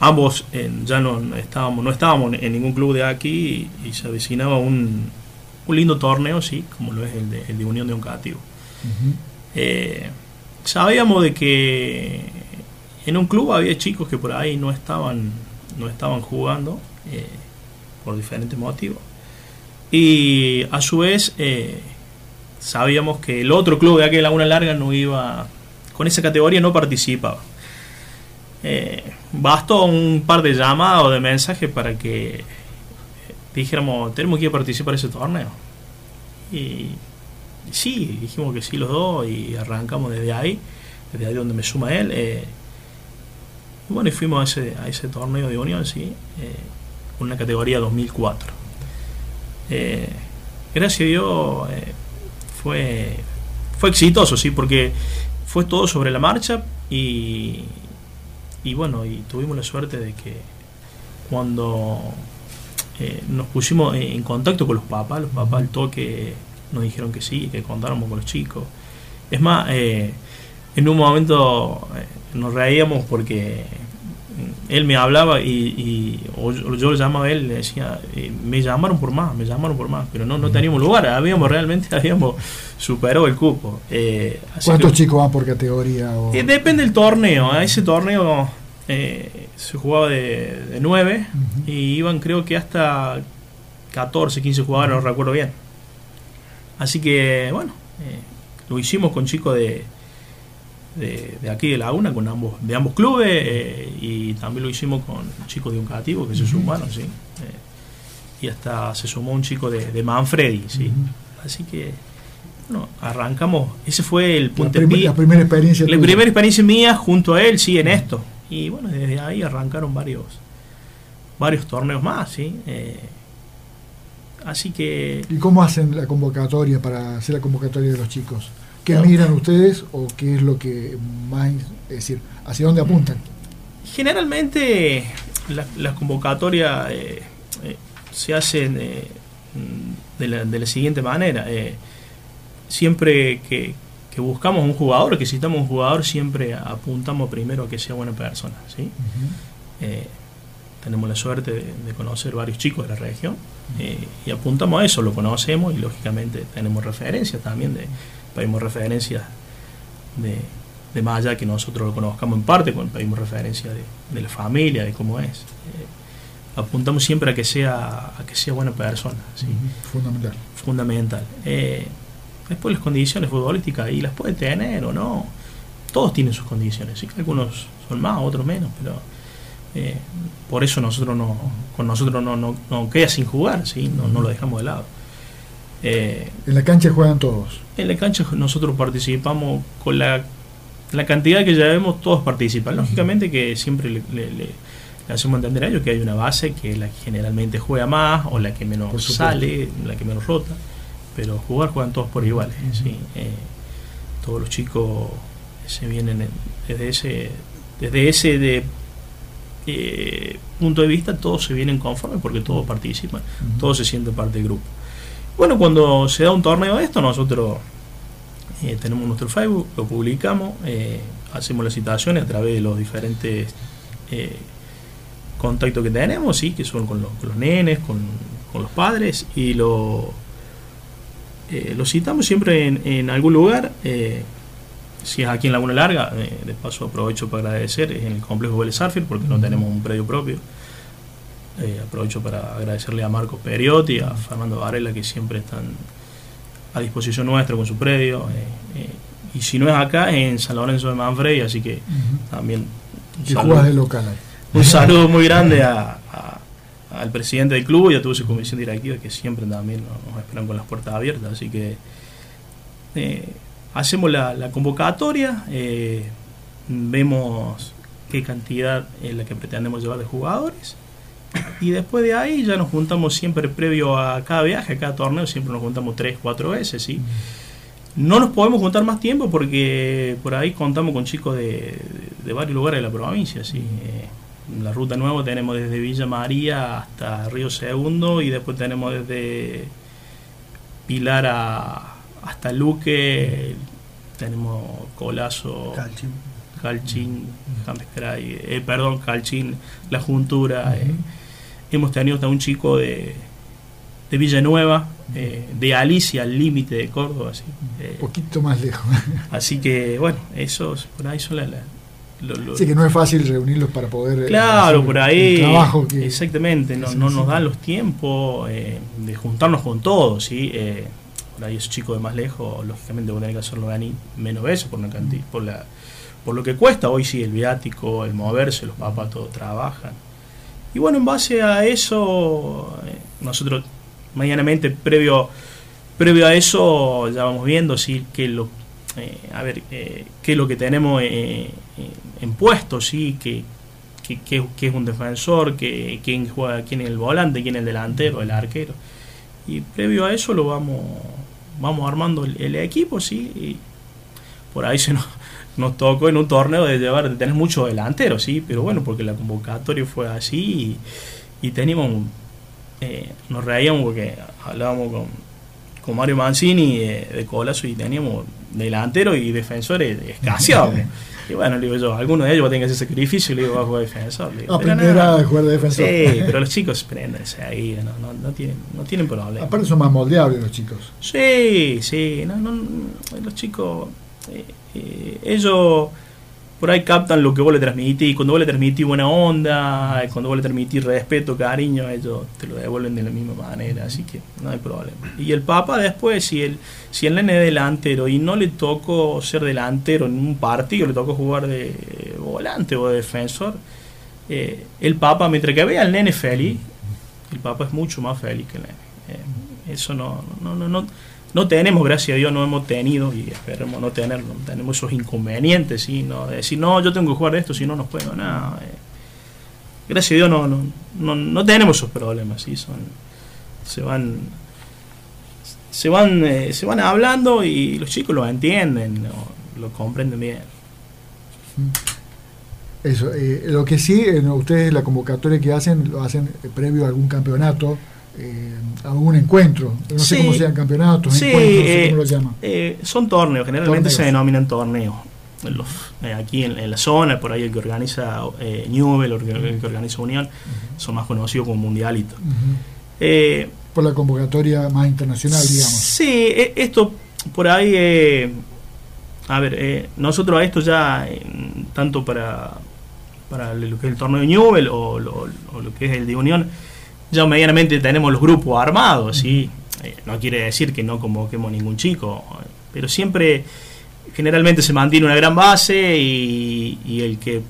ambos ya no estábamos, no estábamos en ningún club de aquí y, se avecinaba un, un, lindo torneo, sí, como lo es el de, el de Unión de Oncativo. Eh, sabíamos de que en un club había chicos que por ahí no estaban, no estaban jugando eh, por diferentes motivos. Y a su vez eh, sabíamos que el otro club de aquella Laguna Larga no iba, con esa categoría no participaba. Eh, bastó un par de llamadas o de mensajes para que dijéramos, tenemos que participar en ese torneo. Y sí, dijimos que sí los dos y arrancamos desde ahí, desde ahí donde me suma él. Eh, y bueno, y fuimos a ese, a ese torneo de Unión, sí, eh, una categoría 2004. Eh, gracias a Dios eh, fue, fue exitoso, sí, porque fue todo sobre la marcha y, y bueno, y tuvimos la suerte de que cuando eh, nos pusimos en contacto con los papás, los papás al toque nos dijeron que sí, que contáramos con los chicos. Es más, en un momento nos reíamos porque él me hablaba y, yo lo llamaba a él le decía eh, me llamaron por más me llamaron por más pero no no teníamos lugar habíamos realmente habíamos superado el cupo eh, cuántos chicos van por categoría eh, depende del torneo ese torneo se jugaba de, de 9 y iban creo que hasta 14 15 jugadores no recuerdo bien. Así que bueno lo hicimos con chicos de de, aquí de Laguna con ambos de ambos clubes eh, y también lo hicimos con chicos de un cativo que se sumaron sí eh, y hasta se sumó un chico de, de Manfredi sí. Así que bueno, arrancamos ese fue el punto la, la primera experiencia la primera experiencia mía junto a él sí en esto. Y bueno desde ahí arrancaron varios varios torneos más sí eh, así que y cómo hacen la convocatoria para hacer la convocatoria de los chicos ¿Qué miran ustedes o qué es lo que más, es decir, hacia dónde apuntan? Generalmente las convocatorias eh, eh, se hacen eh, de, la, siguiente manera. siempre que, buscamos un jugador, que citamos un jugador, siempre apuntamos primero a que sea buena persona. ¿sí? tenemos la suerte de, conocer varios chicos de la región y apuntamos a eso, lo conocemos y lógicamente tenemos referencias también de pedimos referencias de, de, más allá que nosotros lo conozcamos en parte, pedimos referencias de, la familia, de cómo es. Eh, apuntamos siempre a que sea a que sea buena persona. Fundamental. Fundamental. Eh, después las condiciones futbolísticas, y las puede tener o no. Todos tienen sus condiciones, ¿sí? algunos son más, otros menos, pero eh, por eso nosotros no, con nosotros no, no, queda sin jugar, ¿sí? no, no lo dejamos de lado. Eh, ¿En la cancha juegan todos? En la cancha nosotros participamos con la, la cantidad que llevemos, todos participan. Lógicamente que siempre le, hacemos entender a ellos que hay una base que la que generalmente juega más o la que menos sale, la que menos rota, pero jugar juegan todos por iguales. Eh, todos los chicos se vienen desde ese, desde ese de, eh, punto de vista, todos se vienen conformes porque todos participan, todos se sienten parte del grupo. Bueno, cuando se da un torneo de esto, nosotros eh, tenemos nuestro Facebook, lo publicamos, eh, hacemos las citaciones a través de los diferentes eh, contactos que tenemos, ¿sí? que son con los, nenes, con, los padres, y lo, lo citamos siempre en, algún lugar. si es aquí en Laguna Larga, de paso aprovecho para agradecer, es en el complejo Vélez porque no tenemos un predio propio. Eh, aprovecho para agradecerle a Marco Periotti, a Fernando Varela, que siempre están a disposición nuestra con su predio. Eh, eh, y si no es acá, es en San Lorenzo de Manfrey, así que también. Un de local Un saludo muy grande al presidente del club y a toda su comisión directiva, que siempre también nos, esperan con las puertas abiertas. Así que hacemos la, la convocatoria, vemos qué cantidad es la que pretendemos llevar de jugadores y después de ahí ya nos juntamos siempre previo a cada viaje, a cada torneo, siempre nos juntamos tres, cuatro veces, ¿sí? No nos podemos juntar más tiempo porque por ahí contamos con chicos de, varios lugares de la provincia, ¿sí? Eh, la ruta nueva tenemos desde Villa María hasta Río Segundo y después tenemos desde Pilar hasta Luque, tenemos Colazo, Calchín eh, perdón, Calchín, La Juntura. Eh, hemos tenido hasta un chico de, de Villanueva, eh, de Alicia, al límite de Córdoba. Así, un poquito más lejos. así que, bueno, esos por ahí son las... sí, que no es fácil reunirlos para poder... Claro, por ahí... trabajo Exactamente, no, no nos dan los tiempos de juntarnos con todos, ¿sí? por ahí esos chicos de más lejos, lógicamente van a tener que hacerlo menos veces por, una por, la, por lo que cuesta. Hoy sí, el viático, el moverse, los papás todos trabajan. Y bueno, en base a eso, eh, nosotros medianamente previo, previo a eso ya vamos viendo sí, que lo, eh, a ver, eh, qué es lo que tenemos en puesto, sí, que, que, es un defensor, que, quién juega, quién es el volante, quién es el delantero, el arquero. Y previo a eso lo vamos vamos armando el, equipo, sí, y por ahí se nos, nos, tocó en un torneo de llevar, de tener mucho delantero, sí, pero bueno, porque la convocatoria fue así y, teníamos, eh, nos reíamos porque hablábamos con, con Mario Mancini de, de Colazo y teníamos delantero y defensores escaseados. Y bueno, le digo yo, alguno de ellos va a tener que hacer sacrificio y le digo, va a jugar defensor. Aprender a jugar de defensor. Sí, pero los chicos préndense ahí, no, no, no, tienen, no tienen problema. Aparte son más moldeables los chicos. Sí, sí, no, no, los chicos, eh, eh, ellos por ahí captan lo que vos le transmitís. Cuando vos le transmitís buena onda, cuando vos le transmitís respeto, cariño, ellos te lo devuelven de la misma manera. Así que no hay problema. Y el Papa después, si el, si el nene es delantero y no le tocó ser delantero en un partido, le tocó jugar de volante o de defensor, eh, el Papa, mientras que vea al nene feliz, el Papa es mucho más feliz que el nene. Eh, eso no, no, no, no no tenemos, gracias a Dios, no hemos tenido y esperemos no tenerlo, tenemos esos inconvenientes, ¿sí? ¿no? de decir, no, yo tengo que jugar esto, si no, no puedo, nada. Eh. Gracias a Dios no, no, no, no, tenemos esos problemas, ¿sí? Son, se van se van eh, se van hablando y los chicos lo entienden, lo comprenden bien. Eso, eh, lo que sí, ustedes la convocatoria que hacen, lo hacen previo a algún campeonato, eh, algún encuentro. No sé cómo sean campeonatos, encuentros, eh, cómo lo llaman. Eh, son torneos, generalmente se denominan torneos. Los, eh, aquí en, la zona, por ahí el que organiza eh, Newell, el que, organiza Unión, son más conocidos como Mundialito. por la convocatoria más internacional, digamos. Sí, esto por ahí, a ver, nosotros a esto ya, tanto para, para lo que es el torneo de Newell o, lo que es el de Unión, ya medianamente tenemos los grupos armados, ¿sí? Eh, no quiere decir que no convoquemos ningún chico, pero siempre, generalmente se mantiene una gran base y, el que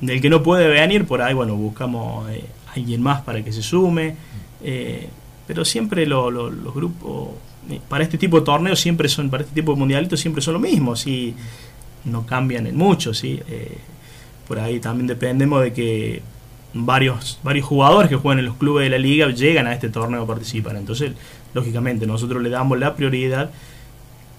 del que no puede venir, por ahí, bueno, buscamos a eh, alguien más para que se sume, eh, pero siempre los grupos, para este tipo de torneos, siempre son, para este tipo de mundialitos, siempre son lo mismo, ¿sí? no cambian en mucho, ¿sí? por ahí también dependemos de que varios, varios jugadores que juegan en los clubes de la liga llegan a este torneo a participar. Entonces, lógicamente, nosotros le damos la prioridad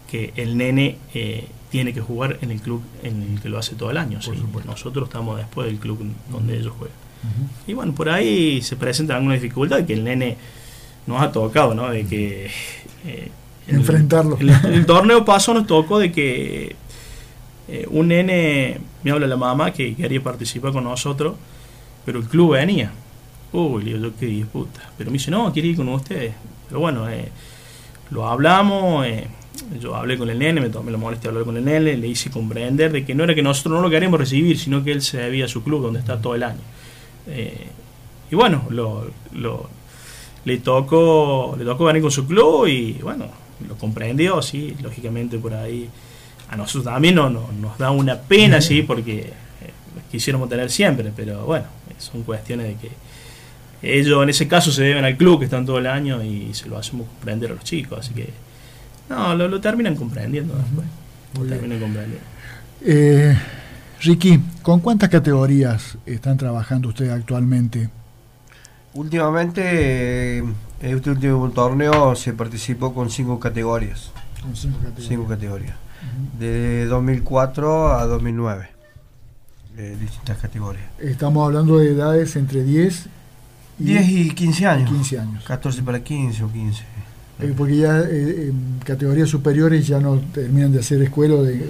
que el nene eh, tiene que jugar en el club en el que lo hace todo el año. Nosotros estamos después del club donde ellos juegan. Y bueno, por ahí se presenta alguna dificultad que el nene nos ha tocado, ¿no? De que... Eh, Enfrentarlo. El, el, torneo pasó nos tocó de que eh, un nene, me habla la mamá que quería participar con nosotros, pero el club venía. Uy, le digo yo, qué disputa. Pero me dice, no, quiere ir con ustedes. Pero bueno, eh, lo hablamos, eh, yo hablé con el nene, me tomé la molestia de hablar con el nene, le hice comprender de que no era que nosotros no lo queremos recibir, sino que él se debía a su club donde está todo el año. Eh, y bueno, lo, lo, le tocó le tocó venir con su club y bueno, lo comprendió, sí, lógicamente por ahí a nosotros también no, nos da una pena, sí, porque quisiéramos tener siempre, pero bueno, son cuestiones de que ellos en ese caso se deben al club que están todo el año y se lo hacemos comprender a los chicos, así que no, lo, terminan comprendiendo después. Lo terminan comprendiendo. Eh, Ricky, ¿con cuántas categorías están trabajando ustedes actualmente? Últimamente, en este último torneo se participó con cinco categorías. Con cinco categorías. Cinco categorías. De 2004 a 2009 de distintas categorías. Estamos hablando de edades entre 10 y, 10 y 15 años. 15 años. 14 para 15 o 15. Eh, porque ya eh, en categorías superiores ya no terminan de hacer escuela o, de,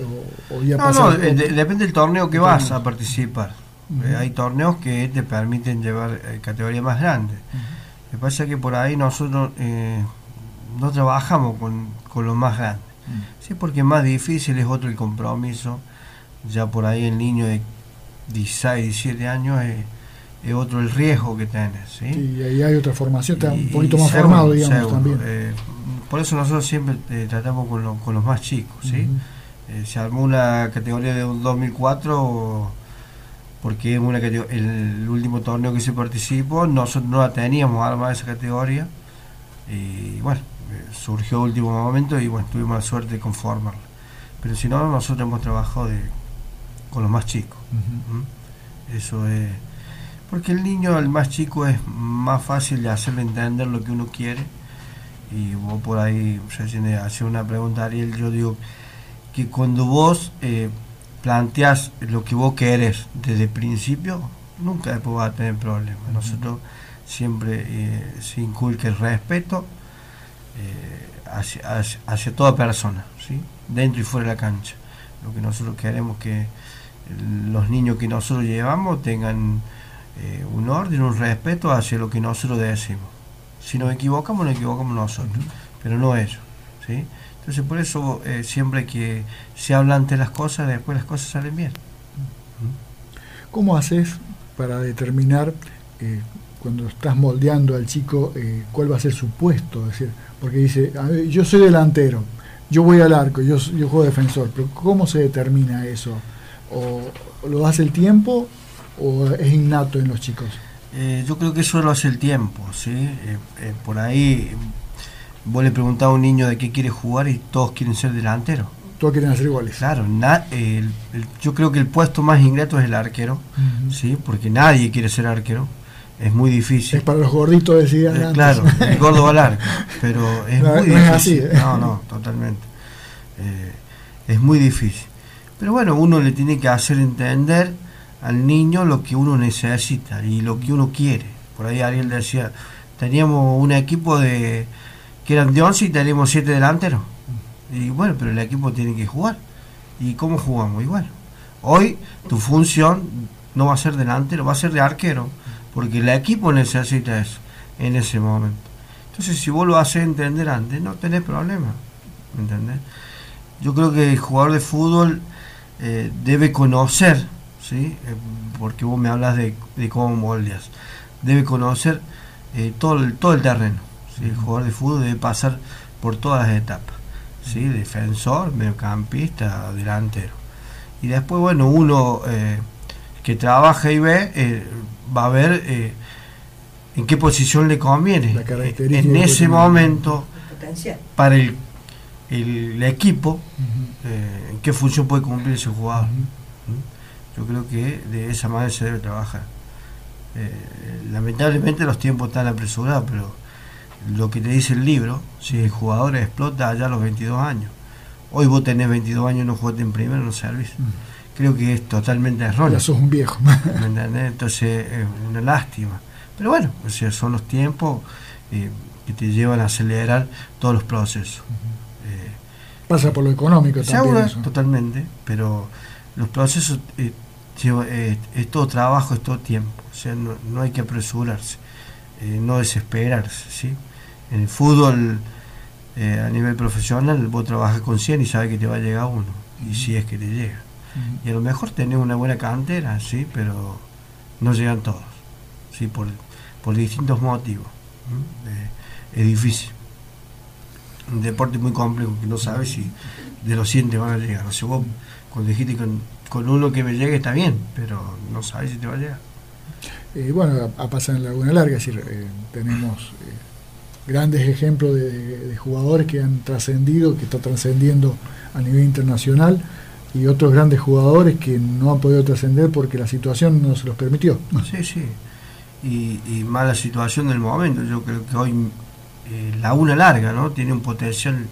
o, ya No, no, depende del torneo que vas a participar. hay torneos que te permiten llevar categorías más grandes. Lo que pasa es que por ahí nosotros no trabajamos con, con los más grandes. Sí, porque más difícil es otro el compromiso. Ya por ahí el niño de 16, 17 años es, otro el riesgo que tenés. ¿sí? y ahí hay otra formación, está un poquito más formado, digamos, también. Eh, por eso nosotros siempre eh, tratamos con, con, los más chicos. ¿sí? Eh, se armó una categoría de un 2004 porque es una el último torneo que se participó, nosotros no la teníamos armada esa categoría. Y bueno, surgió el último momento y bueno, tuvimos la suerte de conformarla. Pero si no, nosotros hemos trabajado de, con los más chicos. Eso es. Porque el niño, el más chico, es más fácil de hacerle entender lo que uno quiere. Y vos por ahí, hace una pregunta, Ariel, yo digo que cuando vos eh, planteas lo que vos querés desde el principio, nunca después vas a tener problemas. Nosotros siempre eh, se inculca el respeto eh, hacia, hacia, toda persona, ¿sí? dentro y fuera de la cancha. Lo que nosotros queremos que los niños que nosotros llevamos tengan eh, un orden, un respeto hacia lo que nosotros decimos. Si nos equivocamos, nos equivocamos nosotros, pero no ellos. ¿sí? Entonces por eso eh, siempre que se hablan ante las cosas, después las cosas salen bien. ¿Cómo haces para determinar eh, cuando estás moldeando al chico cuál va a ser su puesto? decir, porque dice, yo soy delantero, yo voy al arco, yo, yo juego defensor, pero ¿cómo se determina eso? ¿O lo hace el tiempo o es innato en los chicos? Eh, yo creo que eso lo hace el tiempo, ¿sí? Eh, eh, por ahí vos le preguntás a un niño de qué quiere jugar y todos quieren ser delanteros. Todos quieren hacer iguales. Claro, yo creo que el puesto más ingrato es el arquero, ¿sí? Porque nadie quiere ser arquero. Es muy difícil. Es para los gorditos decían. claro, el gordo va al arco, pero es muy difícil. así, no, no, totalmente. es muy difícil. Pero bueno, uno le tiene que hacer entender al niño lo que uno necesita y lo que uno quiere. Por ahí Ariel decía, teníamos un equipo de que eran de 11 y teníamos 7 delanteros. Y bueno, pero el equipo tiene que jugar. ¿Y cómo jugamos? Igual. Hoy tu función no va a ser delantero, va a ser de arquero, porque el equipo necesita eso en ese momento. Entonces, si vos lo haces entender antes, no tenés problema. ¿Me entendés? Yo creo que el jugador de fútbol eh, debe conocer, ¿sí? Eh, porque vos me hablas de, cómo moldeas, debe conocer eh, todo, el, todo el terreno. El jugador de fútbol debe pasar por todas las etapas, ¿sí? defensor, mediocampista, delantero. Y después, bueno, uno que trabaja y ve, va a ver en qué posición le conviene. en ese momento, para el el equipo, eh, qué función puede cumplir ese jugador. Yo creo que de esa manera se debe trabajar. Eh, lamentablemente los tiempos están apresurados, pero lo que te dice el libro, si el jugador explota allá a los 22 años, hoy vos tenés 22 años y no jugaste en primero, no servís. Creo que es totalmente erróneo. Ya sos un viejo. Entonces es una lástima. Pero bueno, son los tiempos eh, que te llevan a acelerar todos los procesos. Pasa por lo económico también. totalmente, pero los procesos eh, eh, es todo trabajo, es todo tiempo. O sea, no, hay que apresurarse, eh, no desesperarse. ¿sí? En el fútbol, a nivel profesional, vos trabajas con 100 y sabes que te va a llegar uno, y si es que te llega. Y a lo mejor tenés una buena cantera, sí, pero no llegan todos, sí, por, por distintos motivos. es difícil un deporte muy complejo que no sabes si de los 100 te van a llegar. O sea, vos cuando dijiste con, uno que me llegue está bien, pero no sabes si te va a llegar. Eh, bueno, ha pasado en Laguna Larga, es decir, eh, tenemos eh, grandes ejemplos de, jugadores que han trascendido, que están trascendiendo a nivel internacional, y otros grandes jugadores que no han podido trascender porque la situación no se los permitió. Sí, sí. Y, y mala situación del momento. Yo creo que hoy eh, la una larga, ¿no? Tiene un potencial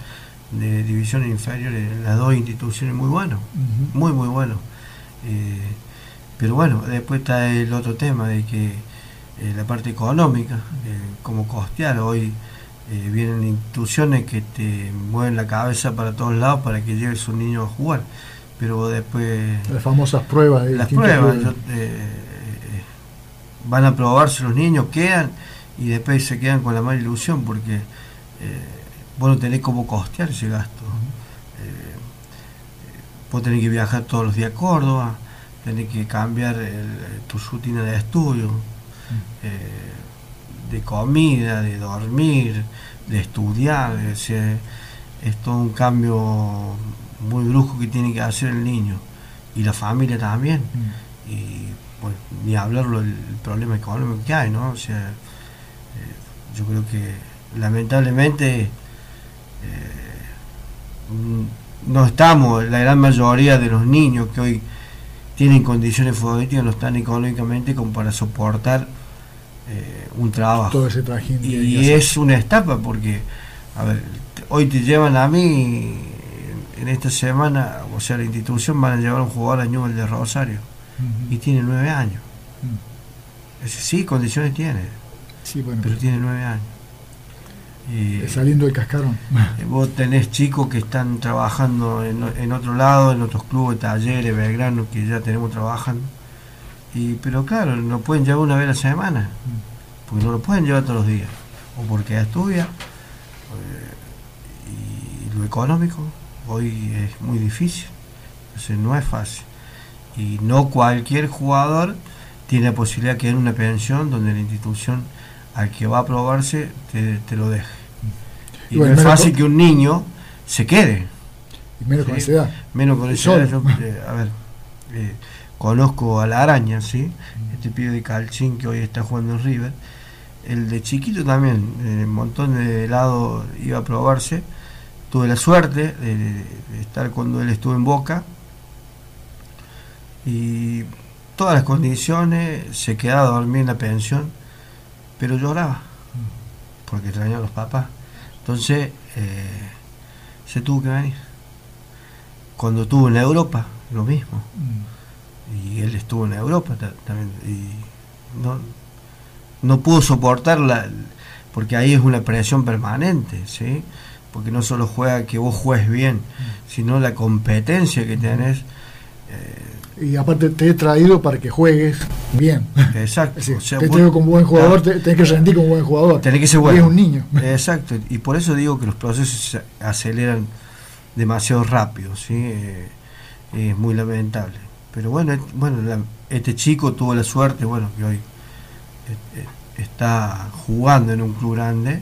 de división inferior en las dos instituciones muy bueno, muy, muy bueno. Eh, pero bueno, después está el otro tema de que eh, la parte económica, como costear hoy eh, vienen instituciones que te mueven la cabeza para todos lados para que lleves un niño a jugar. Pero después... Las famosas pruebas. Las pruebas. van a probarse los niños, quedan y después se quedan con la mala ilusión porque eh, vos no tenés cómo costear ese gasto. Eh, vos tenés que viajar todos los días a Córdoba, tenés que cambiar tu rutina de estudio, eh, de comida, de dormir, de estudiar. Es, es todo un cambio muy brusco que tiene que hacer el niño y la familia también. Y bueno, ni hablarlo del problema económico que hay, ¿no? O sea, yo creo que lamentablemente eh, no estamos, la gran mayoría de los niños que hoy tienen condiciones futbolísticas no están económicamente como para soportar eh, un trabajo. Todo ese y es una etapa porque, a ver, hoy te llevan a mí, en esta semana, o sea, la institución van a llevar a un jugador a Newell de Rosario. Y tiene nueve años. sí, condiciones tiene pero tiene nueve años. Eh, saliendo del cascarón. Eh, vos tenés chicos que están trabajando en, otro lado, en otros clubes, talleres, Belgrano, que ya tenemos trabajando. Y, pero claro, no pueden llevar una vez a la semana, porque no lo pueden llevar todos los días, o porque estudia. Eh, y lo económico hoy es muy difícil, entonces no es fácil. Y no cualquier jugador tiene la posibilidad de quedar en una pensión donde la institución al que va a probarse te, lo deje. Y, no es fácil que un niño se quede. Y menos con esa edad. Menos con esa edad. Eh, a ver, eh, conozco a la araña, ¿sí? Este pibe de Calchín que hoy está jugando en River. El de chiquito también, eh, un montón de lado iba a probarse. Tuve la suerte de, de estar cuando él estuvo en Boca. Y todas las condiciones, se quedaba a dormir en la pensión pero lloraba, porque extrañaba a los papás. Entonces eh, se tuvo que venir. Cuando estuvo en Europa, lo mismo. Y él estuvo en Europa también. Y no, no pudo soportarla, porque ahí es una presión permanente, ¿sí? Porque no solo juega que vos juegues bien, sino la competencia que tenés. Eh, y aparte te he traído para que juegues bien. Exacto. te tengo como buen jugador, tenés que rendir como buen jugador. Tenés que ser bueno. Y es un niño. Exacto. Y por eso digo que los procesos se aceleran demasiado rápido, ¿sí? Eh, es muy lamentable. Pero bueno, bueno este chico tuvo la suerte, bueno, que hoy eh, eh, está jugando en un club grande.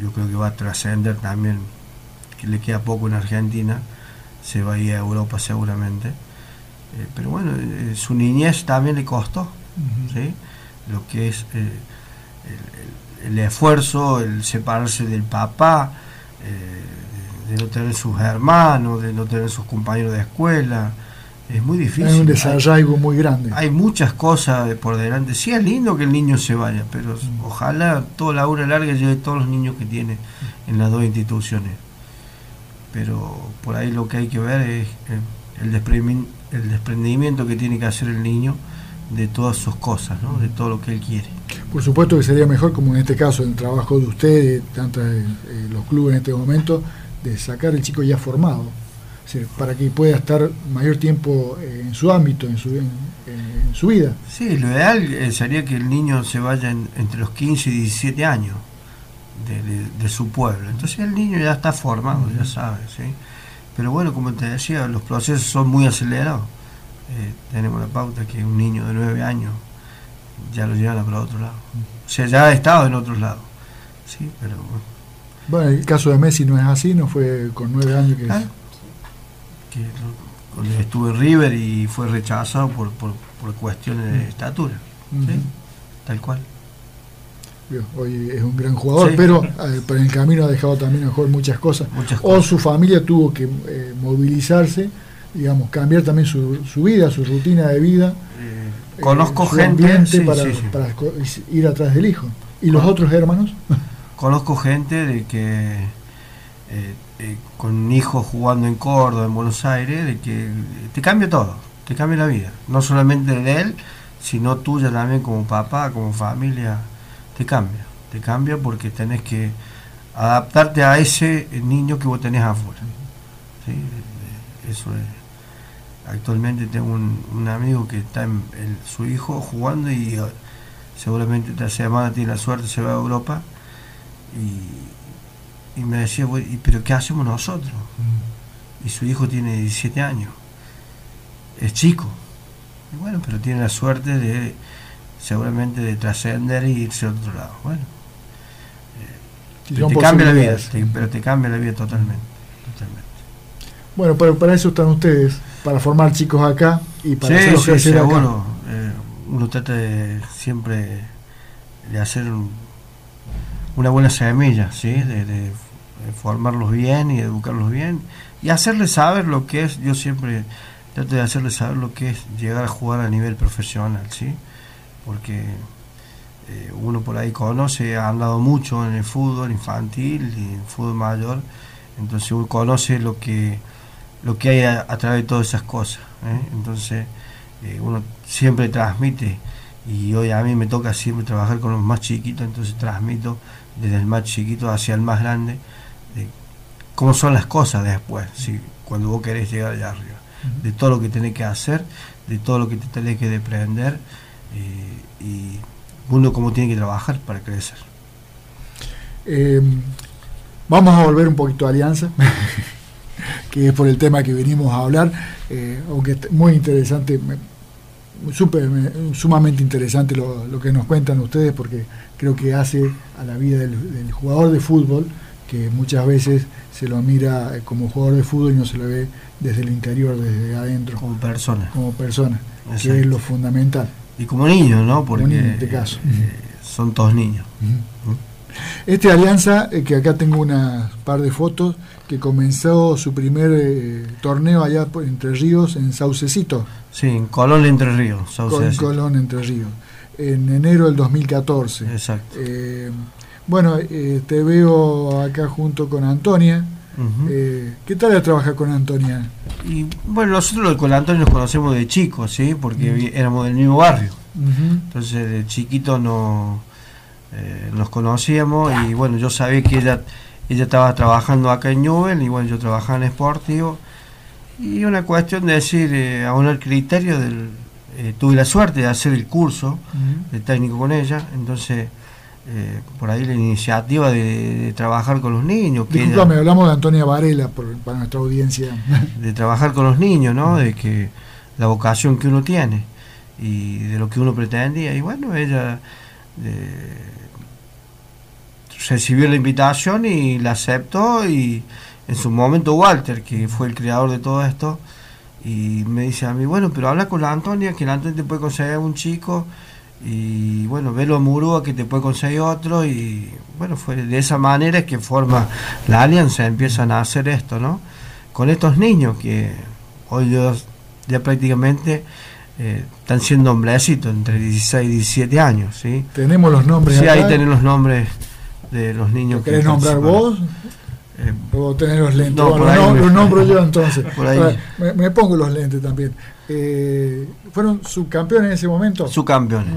yo creo que va a trascender también, que le queda poco en Argentina, se va a ir a Europa seguramente. Eh, pero bueno, eh, su niñez también le costó, lo que es eh, el, esfuerzo, el separarse del papá, de no tener sus hermanos, de no tener sus compañeros de escuela. Es muy difícil. Es un desarraigo muy grande. Hay muchas cosas por delante. Sí, es lindo que el niño se vaya, pero ojalá toda la hora larga lleve todos los niños que tiene en las dos instituciones. Pero por ahí lo que hay que ver es el desprendimiento el desprendimiento que tiene que hacer el niño de todas sus cosas, ¿no? de todo lo que él quiere. Por supuesto que sería mejor, como en este caso, el trabajo de ustedes, tanto eh, los clubes en este momento, de sacar el chico ya formado, para que pueda estar mayor tiempo eh, en su ámbito, en su, en, su vida. Sí, lo ideal eh, sería que el niño se vaya entre los 15 y 17 años de, su pueblo. Entonces el niño ya está formado, ya sabe, ¿sí? Pero bueno, como te decía, los procesos son muy acelerados. Eh, tenemos la pauta que un niño de nueve años ya lo llevan para otro lado. O sea, ya ha estado en otros lados. Sí, pero bueno. el caso de Messi no es así, no fue con nueve años que... Ah, cuando estuvo en River y fue rechazado por, por, cuestiones de estatura. Tal cual hoy es un gran jugador, pero eh, por el camino ha dejado también mejor muchas cosas. O su familia tuvo que eh, movilizarse, digamos, cambiar también su, vida, su rutina de vida. Eh, conozco gente para, ir atrás del hijo. ¿Y los otros hermanos? Conozco gente de que con un hijo jugando en Córdoba, en Buenos Aires, de que te cambia todo, te cambia la vida. No solamente de él, sino tuya también como papá, como familia te cambia, te cambia porque tenés que adaptarte a ese niño que vos tenés afuera. ¿sí? Eso es. Actualmente tengo un, amigo que está en su hijo jugando y uh, seguramente esta semana tiene la suerte, se va a Europa y, me decía, pero ¿qué hacemos nosotros? Y su hijo tiene 17 años, es chico, y bueno, pero tiene la suerte de seguramente de trascender e irse a otro lado. Bueno, eh, te cambia la vida, pero te cambia la vida totalmente, totalmente. Bueno, pero para eso están ustedes, para formar chicos acá y para sí, hacerlos sí, Bueno, eh, uno trata de siempre de hacer una buena semilla, ¿sí? De, formarlos bien y educarlos bien y hacerles saber lo que es, yo siempre trato de hacerles saber lo que es llegar a jugar a nivel profesional, ¿sí? Porque eh, uno por ahí conoce, ha andado mucho en el fútbol infantil y en el fútbol mayor, entonces uno conoce lo que lo que hay a, través de todas esas cosas. ¿eh? Entonces, eh, uno siempre transmite, y hoy a mí me toca siempre trabajar con los más chiquitos, entonces transmito desde el más chiquito hacia el más grande, de cómo son las cosas después, ¿sí? cuando vos querés llegar allá arriba, de todo lo que tenés que hacer, de todo lo que te tenés que deprender, eh, y uno cómo tiene que trabajar para crecer. vamos a volver un poquito a Alianza. que es por el tema que venimos a hablar, eh, aunque es muy interesante, super, sumamente interesante lo, que nos cuentan ustedes, porque creo que hace a la vida del, jugador de fútbol, que muchas veces se lo mira como jugador de fútbol y no se lo ve desde el interior, desde adentro. Como persona. Como persona, que es lo fundamental. Y como niño, ¿no? Porque en este caso. Eh, son todos niños. Este Alianza, eh, que acá tengo una par de fotos, que comenzó su primer eh, torneo allá por Entre Ríos en Saucecito. Sí, en Colón Entre Ríos. En Colón Entre Ríos. En enero del 2014. Exacto. Eh, bueno, te veo acá junto con Antonia. ¿Qué tal trabajar con Antonia? Y bueno, nosotros con Antonia nos conocemos de chicos, ¿sí? Porque éramos del mismo barrio. Entonces, de chiquito no eh, nos conocíamos y bueno, yo sabía que ella, ella estaba trabajando acá en Newell y bueno, yo trabajaba en Sportivo y una cuestión de decir, eh, a un criterio del, eh, tuve la suerte de hacer el curso de técnico con ella, entonces por ahí la iniciativa de, trabajar con los niños. Que Disculpame, hablamos de Antonia Varela para nuestra audiencia. De trabajar con los niños, ¿no? De que la vocación que uno tiene y de lo que uno pretendía. Y bueno, ella recibió la invitación y la aceptó y en su momento Walter, que fue el creador de todo esto, y me dice a mí, bueno, pero habla con la Antonia, que la Antonia te puede conseguir un chico, y bueno, velo a Murúa que te puede conseguir otro, y bueno, fue de esa manera que forma la alianza, empiezan a hacer esto, ¿no? Con estos niños que hoy yo ya prácticamente eh, están siendo hombrecitos, entre 16 y 17 años, ¿sí? Tenemos los nombres. Sí, ahí tenemos los nombres de los niños que ¿Querés nombrar vos? Eh, o tener los lentes. No, los nombro yo entonces. Me, pongo los lentes también. Eh, ¿Fueron subcampeones en ese momento? Subcampeones,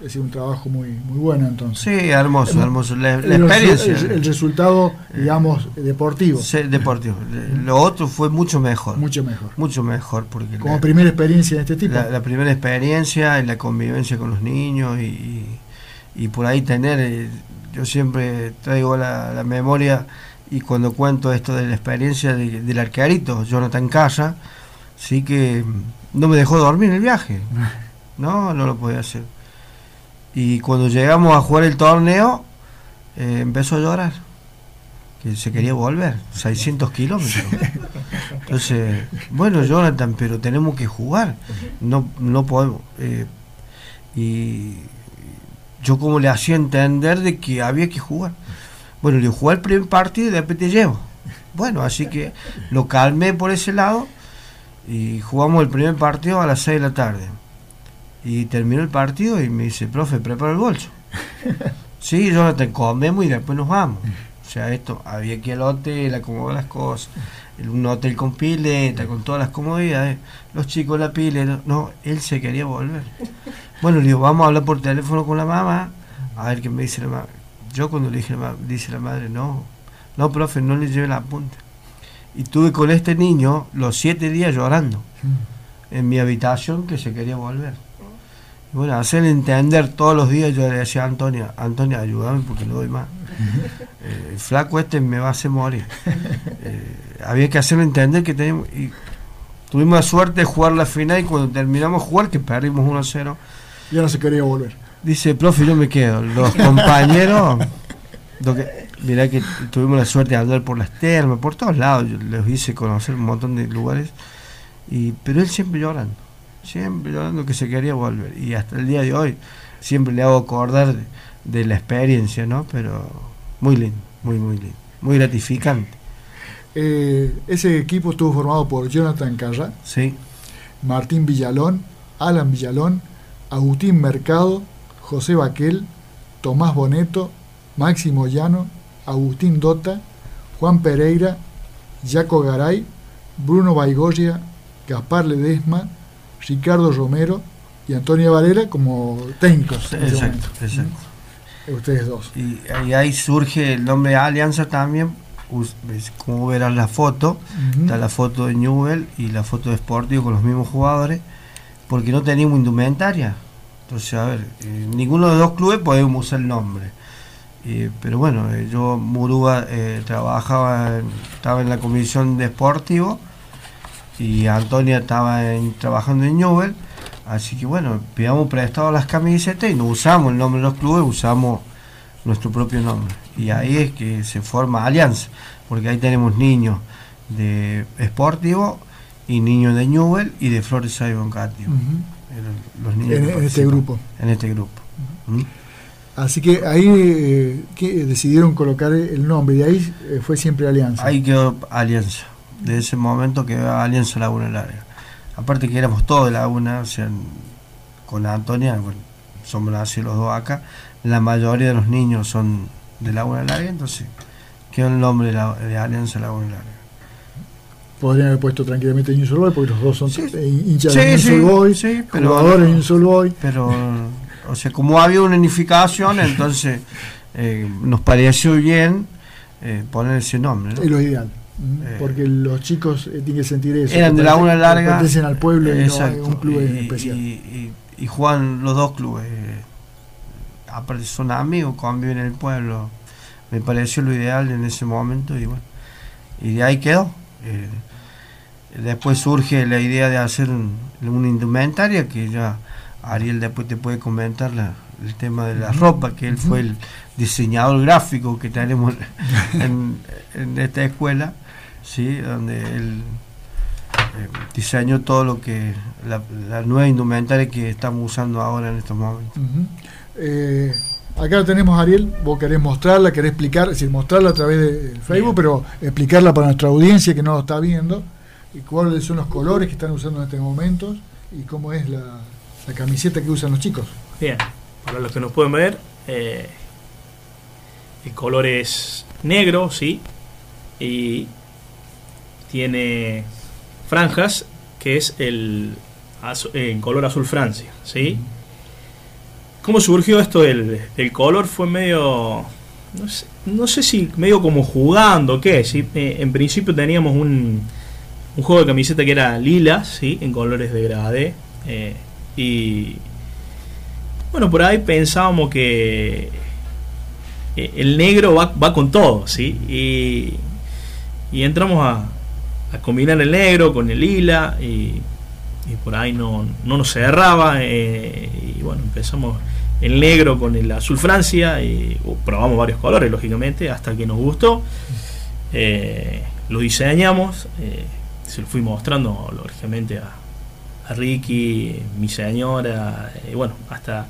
Es un trabajo muy muy bueno entonces. Sí, hermoso, hermoso. La, experiencia. El, resultado, digamos, deportivo. Sí, deportivo. Lo otro fue mucho mejor. Mucho mejor. Mucho mejor. porque Como primera experiencia de este tipo. La, primera experiencia, en la convivencia con los niños y, y por ahí tener eh, yo siempre traigo la, memoria y cuando cuento esto de la experiencia del arquerito, Jonathan Casa, sí que no me dejó dormir en el viaje. No, no lo podía hacer. Y cuando llegamos a jugar el torneo, eh, empezó a llorar. Que se quería volver, 600 kilómetros. Entonces, bueno, Jonathan, pero tenemos que jugar. No, no podemos. Eh, y yo como le hacía entender de que había que jugar. Bueno, le jugué el primer partido y después te llevo. Bueno, así que lo calmé por ese lado y jugamos el primer partido a las 6 de la tarde. Y terminó el partido y me dice, profe, prepara el bolso. sí, yo te comemos y después nos vamos. O sea, esto, había que ir al hotel, acomodar las cosas. Un hotel con pileta, con todas las comodidades. Los chicos la pileta. No, él se quería volver. Bueno, le digo, vamos a hablar por teléfono con la mamá, A ver qué me dice la madre. Yo cuando le dije, la dice la madre, no, no, profe, no le lleve la punta. Y tuve con este niño los siete días llorando mm. en mi habitación que se quería volver. Y bueno, hacerle entender todos los días, yo le decía a Antonia, Antonia, ayúdame porque no doy más. Eh, el flaco este me va a hacer morir. Eh, había que hacerle entender que teníamos... Y tuvimos la suerte de jugar la final y cuando terminamos de jugar, que perdimos 1-0. Ya no se quería volver. Dice, profe, yo me quedo. Los compañeros, mirá que tuvimos la suerte de andar por las termas, por todos lados, yo les hice conocer un montón de lugares, y pero él siempre llorando, siempre llorando que se quería volver. Y hasta el día de hoy siempre le hago acordar de, la experiencia, ¿no? Pero muy lindo, muy, muy lindo, muy gratificante. Eh, ese equipo estuvo formado por Jonathan Carra, sí. Martín Villalón, Alan Villalón, Agustín Mercado, José Baquel, Tomás Boneto, Máximo Llano, Agustín Dota, Juan Pereira, Jaco Garay, Bruno Baigoria, Gaspar Ledesma, Ricardo Romero y Antonio Varela como técnicos. Exacto, exacto. Ustedes dos. Y, ahí surge el nombre de Alianza también, como verán la foto, está la foto de Newell y la foto de Sportivo con los mismos jugadores, porque no teníamos indumentaria. Entonces, a ver, eh, ninguno de los dos clubes podemos usar el nombre. Eh, pero bueno, eh, yo Murúa trabajaba, estaba en la comisión de Sportivo y Antonia estaba trabajando en Newell. Así que bueno, pidamos prestado las camisetas y no usamos el nombre de los clubes, usamos nuestro propio nombre. Y ahí es que se forma Alianza, porque ahí tenemos niños de Sportivo y niños de Newell y de Flores Saibon en, este grupo. En este grupo. ¿Mm? Así que ahí eh, que decidieron colocar el nombre, y ahí eh, fue siempre Alianza. Ahí quedó Alianza. De ese momento quedó Alianza Laguna Larga. Aparte que éramos todos de Laguna, o sea, con Antonia, bueno, somos nacidos los dos acá, la mayoría de los niños son de Laguna Larga, entonces quedó el nombre de, de Alianza Laguna Larga podrían haber puesto tranquilamente Boy porque los dos son hinchas de Newell's Boy, jugadores de. Pero, o sea, como había una unificación, entonces eh, nos pareció bien eh, poner ese nombre. Es lo ideal. Eh, porque los chicos tienen que sentir eso. Eran de la una larga. Pertenecen al pueblo y no un club y, especial. Y, y, juegan los dos clubes. aparte son amigos, conviven en el pueblo. Me pareció lo ideal en ese momento y bueno. Y de ahí quedó. Después surge la idea de hacer una indumentaria que ya Ariel después te puede comentar el tema de la ropa, que él fue el diseñador gráfico que tenemos en, esta escuela, ¿sí? donde él eh, diseñó todo lo que la, nueva indumentaria que estamos usando ahora en estos momentos. Eh, acá tenemos Ariel, vos querés mostrarla, querés explicar, es decir, mostrarla a través de Facebook, pero explicarla para nuestra audiencia que no lo está viendo y cuáles son los colores que están usando en este momento y cómo es la, camiseta que usan los chicos. Bien, para los que nos pueden ver, eh, el color es negro, sí, y tiene franjas que es el en color azul Francia, ¿sí? ¿Cómo surgió esto del, color? Fue medio, no sé, si medio como jugando, ¿qué? ¿sí? Eh, en principio teníamos un, un juego de camiseta que era lila, ¿sí? en colores de degradé. Eh, y bueno, por ahí pensábamos que eh, el negro va, va con todo, ¿sí? Y, entramos a, combinar el negro con el lila y, por ahí no, nos cerraba. Eh, y bueno, empezamos el negro con el azul Francia y uh, probamos varios colores, lógicamente, hasta que nos gustó. lo diseñamos se lo fui mostrando, lógicamente, a, Ricky, mi señora, y bueno, hasta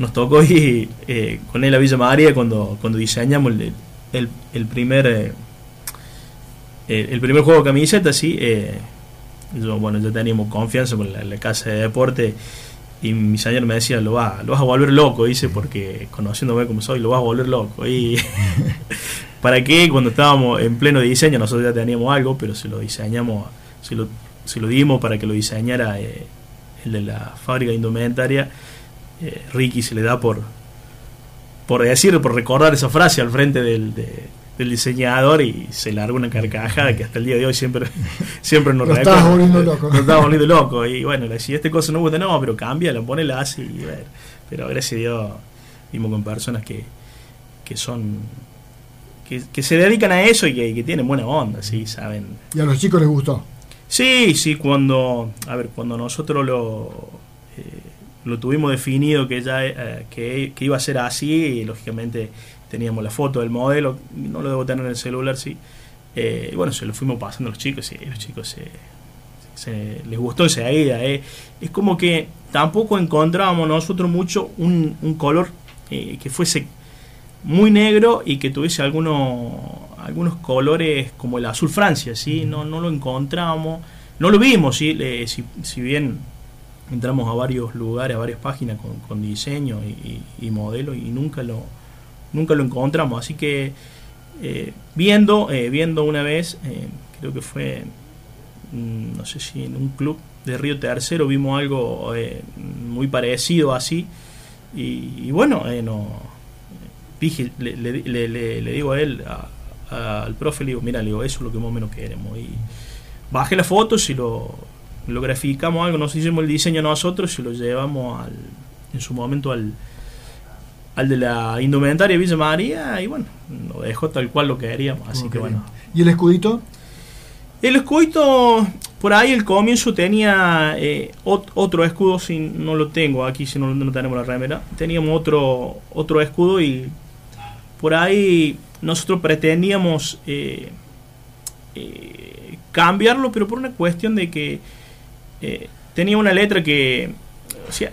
nos tocó ir eh, con él a Villa María cuando, cuando diseñamos el, el, primer eh, el, primer juego de camiseta, sí. Eh, yo, bueno, ya teníamos confianza con la, casa de deporte y mi señor me decía, lo, va, lo vas a volver loco, dice, porque conociéndome como soy, lo vas a volver loco. Y ¿Para qué? Cuando estábamos en pleno diseño, nosotros ya teníamos algo, pero se lo diseñamos, se lo, se lo dimos para que lo diseñara eh, el de la fábrica de indumentaria. Eh, Ricky se le da por por decir, por recordar esa frase al frente del, del diseñador y se larga una carcajada que hasta el día de hoy siempre, siempre nos estabas volviendo loco. Nos estabas volviendo loco. Y bueno, le decía, este cosa no gusta, no, pero cambia, lo pone, la hace. Y, pero gracias a Dios, vimos con personas que, que son. Que, que se dedican a eso y que, que tienen buena onda, sí, saben. ¿Y a los chicos les gustó? Sí, sí, cuando. A ver, cuando nosotros lo. Eh, lo tuvimos definido que ya eh, que, que, iba a ser así, y lógicamente teníamos la foto del modelo, no lo debo tener en el celular, sí. Eh, y bueno, se lo fuimos pasando a los chicos y los chicos se, se les gustó esa idea. Eh. Es como que tampoco encontrábamos nosotros mucho un, un color eh, que fuese muy negro y que tuviese algunos algunos colores como el azul Francia, ¿sí? No, no lo encontramos, no lo vimos, ¿sí? si, si bien entramos a varios lugares, a varias páginas con, con diseño y, y, y modelo y nunca lo, nunca lo encontramos. Así que eh, viendo, eh, viendo una vez, eh, creo que fue, mm, no sé si en un club de Río Tercero vimos algo eh, muy parecido así. Y, y bueno, eh, no, dije, le, le, le, le, digo a él, a, a, al profe, le digo, mira, le digo, eso es lo que más o menos queremos. Y bajé las fotos y lo, lo graficamos algo, nos hicimos el diseño nosotros y lo llevamos al, en su momento al, al de la indumentaria Villa María y bueno, lo dejó tal cual lo que queríamos, así que bueno. ¿Y el escudito? El escudito, por ahí el comienzo tenía eh, ot otro escudo, si no lo tengo aquí, si no, no tenemos la remera, teníamos otro, otro escudo y por ahí nosotros pretendíamos eh, eh, cambiarlo, pero por una cuestión de que eh, tenía una letra que, o sea,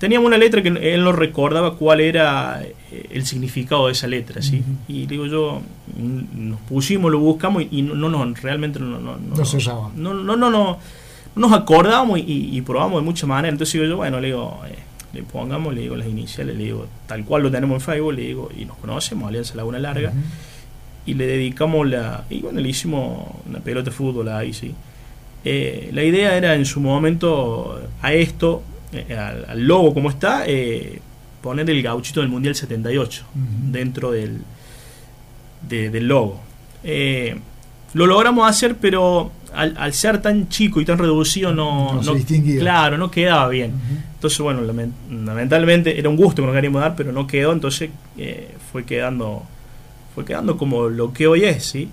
teníamos una letra que él no recordaba cuál era eh, el significado de esa letra, ¿sí? Uh -huh. Y digo yo, nos pusimos, lo buscamos y, no, no, realmente no, no, no, no, no, no, no, nos acordábamos y, y, probamos de muchas maneras. Entonces digo yo, bueno, le digo, eh, le pongamos, le digo las iniciales, le digo, tal cual lo tenemos en Facebook, le digo, y nos conocemos, Alianza Laguna Larga, y le dedicamos la, y bueno, le hicimos una pelota de fútbol ahí, ¿sí? Eh, la idea era en su momento a esto eh, al, al, logo como está, eh, poner el gauchito del Mundial 78 uh -huh. dentro del, de, del logo. Eh, lo logramos hacer, pero al, al, ser tan chico y tan reducido no, no, no claro, no quedaba bien. Uh -huh. Entonces, bueno, lamentablemente era un gusto que nos queríamos dar, pero no quedó, entonces eh, fue quedando fue quedando como lo que hoy es, ¿sí?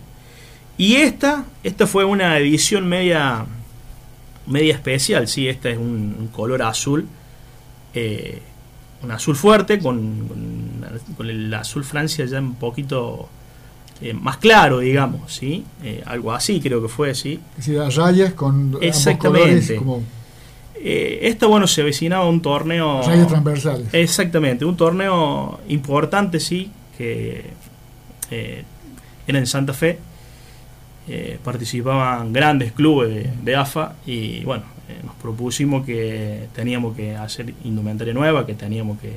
Y esta, esta fue una edición media media especial, sí, esta es un, un color azul, eh, un azul fuerte, con, con, con, el azul Francia ya un poquito eh, más claro, digamos, ¿sí? Eh, algo así creo que fue, ¿sí? Es decir, las rayas con Exactamente. Como... Eh, esta, bueno, se avecinaba un torneo... Rayas transversales. Exactamente, un torneo importante, sí, que era en Santa Fe, eh, participaban grandes clubes de, de AFA y bueno, eh, nos propusimos que teníamos que hacer indumentaria nueva, que teníamos que,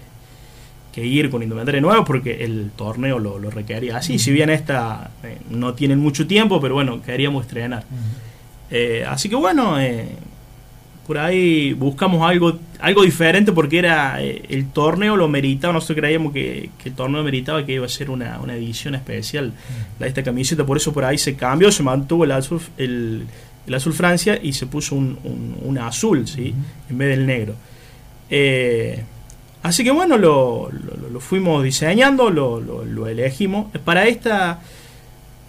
que ir con indumentaria nueva porque el torneo lo, lo requería así. Uh -huh. Si bien esta eh, no tienen mucho tiempo, pero bueno, queríamos estrenar. Uh -huh. así que bueno, por ahí buscamos algo algo diferente porque era eh, el torneo lo meritaba, nosotros creíamos que, que, el torneo meritaba que iba a ser una, una edición especial de esta camiseta, por eso por ahí se cambió, se mantuvo el azul, el, el azul Francia y se puso un, un, un azul, ¿sí? En vez del negro. Eh, así que bueno, lo, lo, lo fuimos diseñando, lo, lo, elegimos. Para esta,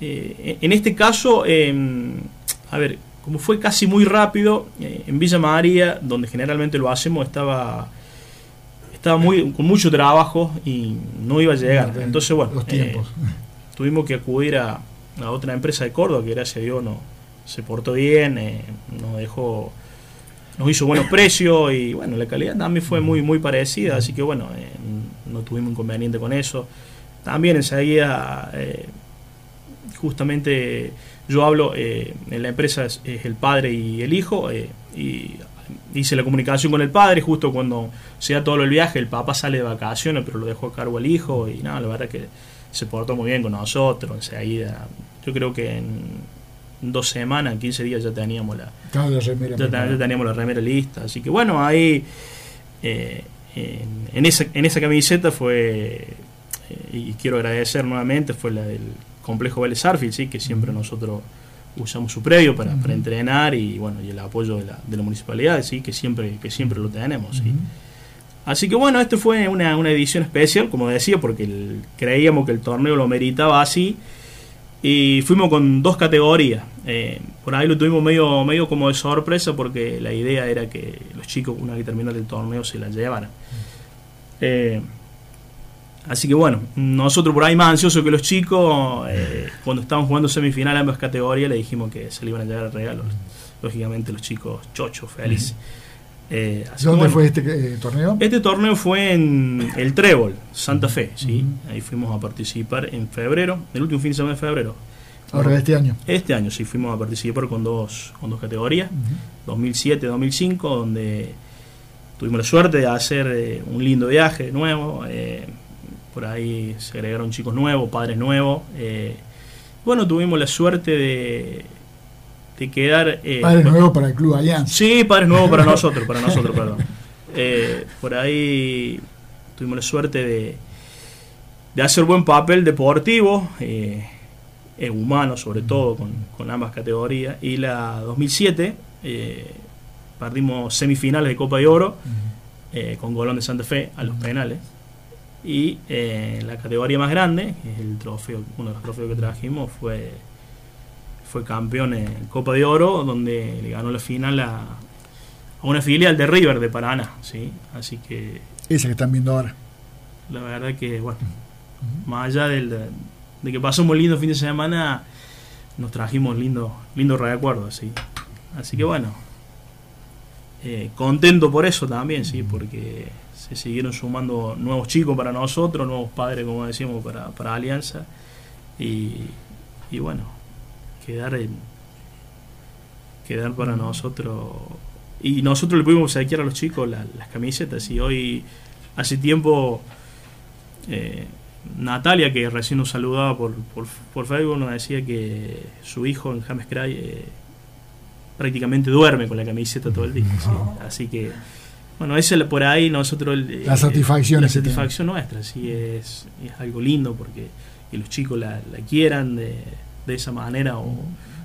eh, en este caso, a ver, como fue casi muy rápido, eh, en Villa María, donde generalmente lo hacemos, estaba estaba muy con mucho trabajo y no iba a llegar. Entonces, bueno, los tiempos. Eh, tuvimos que acudir a, a, otra empresa de Córdoba que gracias a Dios no, se portó bien, eh, nos dejó nos hizo buenos precios y bueno, la calidad también fue muy muy parecida, así que bueno, eh, no tuvimos inconveniente con eso. También enseguida justamente yo hablo, eh, en la empresa es, es, el padre y el hijo, eh, y hice la comunicación con el padre, justo cuando se da todo el viaje, el papá sale de vacaciones, pero lo dejó a cargo al hijo, y nada, la verdad que se portó muy bien con nosotros, enseguida, yo creo que en dos semanas, en 15 días ya teníamos la, remera, ya, ya, teníamos la remera lista, así que bueno, ahí eh, en, en, esa, en esa camiseta fue y quiero agradecer nuevamente, fue la del complejo Vélez Arfield, ¿sí? que siempre nosotros usamos su previo para, para entrenar y bueno y el apoyo de la, de la municipalidad, ¿sí? que, siempre, que siempre lo tenemos. ¿sí? Así que bueno, esto fue una, una edición especial, como decía, porque creíamos que el torneo lo meritaba así. Y fuimos con dos categorías. Eh, por ahí lo tuvimos medio, medio como de sorpresa porque la idea era que los chicos, una vez que terminara el torneo, se la llevaran. Eh, así que bueno, nosotros por ahí más ansiosos que los chicos, eh, cuando estaban jugando semifinal ambas categorías, le dijimos que se le iban a llevar regalos. Lógicamente los chicos chochos, felices. Eh, ¿Dónde fue este eh, torneo? Este torneo fue en el Trébol, Santa Fe, ¿sí? Ahí fuimos a participar en febrero, el último fin de semana de febrero. Ahora, este año. Este año, sí, fuimos a participar con dos, con dos categorías, 2007-2005, donde tuvimos la suerte de hacer eh, un lindo viaje de nuevo. Por ahí se agregaron chicos nuevos, padres nuevos. bueno, tuvimos la suerte de de quedar... Eh, padres nuevos para el Club Alianza. Sí, padres nuevos para nosotros, para nosotros, perdón. Eh, por ahí tuvimos la suerte de, de hacer buen papel deportivo, eh, humano sobre todo, con, ambas categorías. Y la 2007 eh, perdimos semifinales de Copa de Oro con Golón de Santa Fe a los penales. Y la categoría más grande, que es el trofeo, uno de los trofeos que trajimos, fue fue campeón en Copa de Oro, donde le ganó la final a, a una filial de River de Paraná, ¿sí? Así que... Esa que están viendo ahora. La verdad que, bueno, más allá del, de que pasamos un lindo fin de semana, nos trajimos lindo, lindo recuerdos, ¿sí? Así que bueno, eh, contento por eso también, ¿sí? Porque se siguieron sumando nuevos chicos para nosotros, nuevos padres, como decíamos, para, para Alianza. Y, y bueno, quedar en, quedar para nosotros. Y nosotros le pudimos saquear a los chicos las camisetas. Y hoy hace tiempo eh, Natalia que recién nos saludaba por, por, Facebook nos decía que su hijo en James Cry eh, prácticamente duerme con la camiseta todo el día. Así que bueno esa por ahí nosotros la satisfacción la satisfacción nuestra sí es, es algo lindo porque que los chicos la, la quieran de de esa manera o,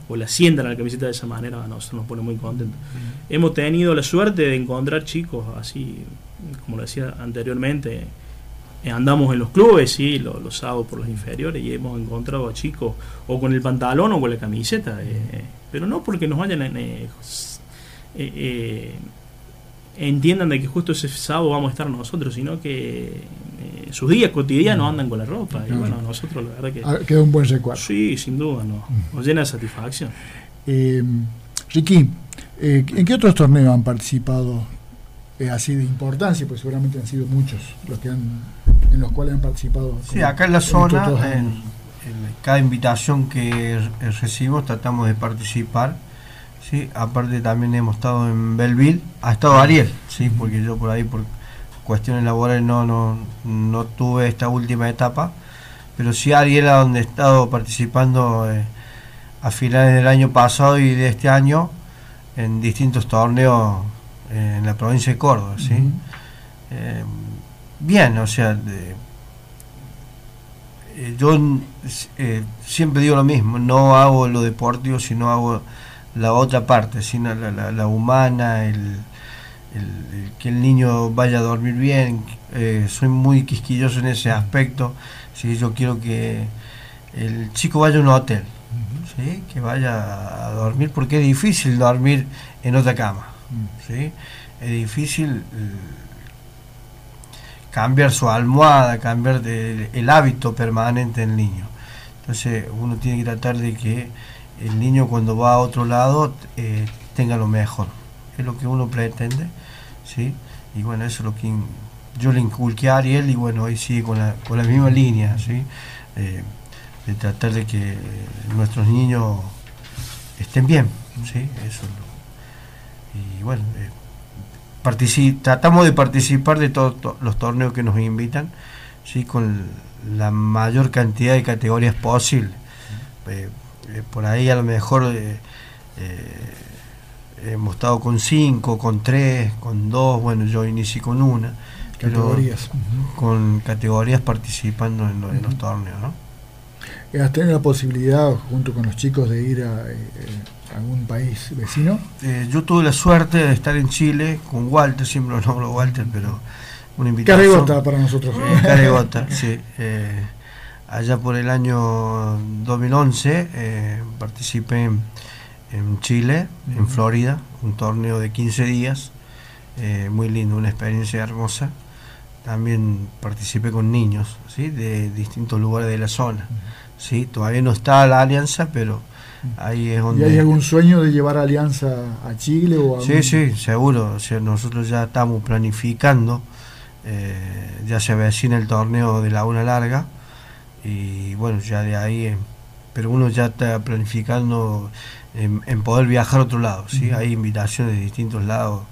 o la sientan a la camiseta de esa manera, a nosotros nos pone muy contentos. Hemos tenido la suerte de encontrar chicos así, como lo decía anteriormente, eh, andamos en los clubes, sí, los, los sábados por los inferiores y hemos encontrado a chicos o con el pantalón o con la camiseta, eh, pero no porque nos vayan eh, eh entiendan de que justo ese sábado vamos a estar nosotros, sino que eh, sus días cotidianos andan con la ropa. Y bueno, nosotros la verdad que... Ah, queda un buen recuerdo. Sí, sin duda, no, nos llena de satisfacción. Eh, Ricky, eh, ¿en qué otros torneos han participado eh, así de importancia? Pues seguramente han sido muchos los que han, en los cuales han participado. Sí, acá en la zona, en, en, cada invitación que recibimos tratamos de participar Sí, aparte también hemos estado en Belleville, ha estado Ariel, sí, porque yo por ahí por cuestiones laborales no, no, no tuve esta última etapa, pero sí Ariel a donde he estado participando eh, a finales del año pasado y de este año en distintos torneos eh, en la provincia de Córdoba, sí. Eh, bien, o sea, yo siempre digo lo mismo, no hago lo deportivo, sino hago la otra parte, sino la, la, humana, el, que el niño vaya a dormir bien. Eh, soy muy quisquilloso en ese aspecto. ¿sí? Yo quiero que el chico vaya a un hotel, ¿sí? que vaya a dormir, porque es difícil dormir en otra cama. ¿sí? Es difícil eh, cambiar su almohada, cambiar el hábito permanente del niño. Entonces uno tiene que tratar de que el niño cuando va a otro lado eh, tenga lo mejor. Es lo que uno pretende, ¿sí? Y bueno, eso es lo que yo le inculqué a Ariel y bueno, hoy sigue con la, con la misma línea, ¿sí? Eh, de tratar de que nuestros niños estén bien, ¿sí? Eso y bueno, eh, tratamos de participar de todos los torneos que nos invitan, ¿sí? Con la mayor cantidad de categorías posible. Eh, por ahí a lo mejor eh, eh, hemos estado con cinco, con tres, con dos, bueno, yo inicié con una, Categorías. Con categorías participando en, lo- en los torneos, ¿no? Eh, ¿Has tenido la posibilidad, junto con los chicos, de ir a eh, eh, algún país vecino? Eh, yo tuve la suerte de estar en Chile con Walter, siempre lo nombro Walter, pero una invitación. Carregota para nosotros. Eh, Caregota, sí. Eh, allá por el año 2011 eh, participé en, en Chile, en. Florida, un torneo de 15 días, eh, muy lindo, una experiencia hermosa. También participé con niños, ¿sí? de distintos lugares de la zona. ¿sí? Todavía no está la alianza, pero ahí es ¿Y donde... hay algún sueño de llevar Alianza a Chile? O a Sí, algún- sí, seguro. O sea, nosotros ya estamos planificando, eh, ya se avecina el torneo de la una larga y bueno, ya de ahí, eh, pero uno ya está planificando en, en poder viajar a otro lado, ¿sí? Hay invitaciones de distintos lados,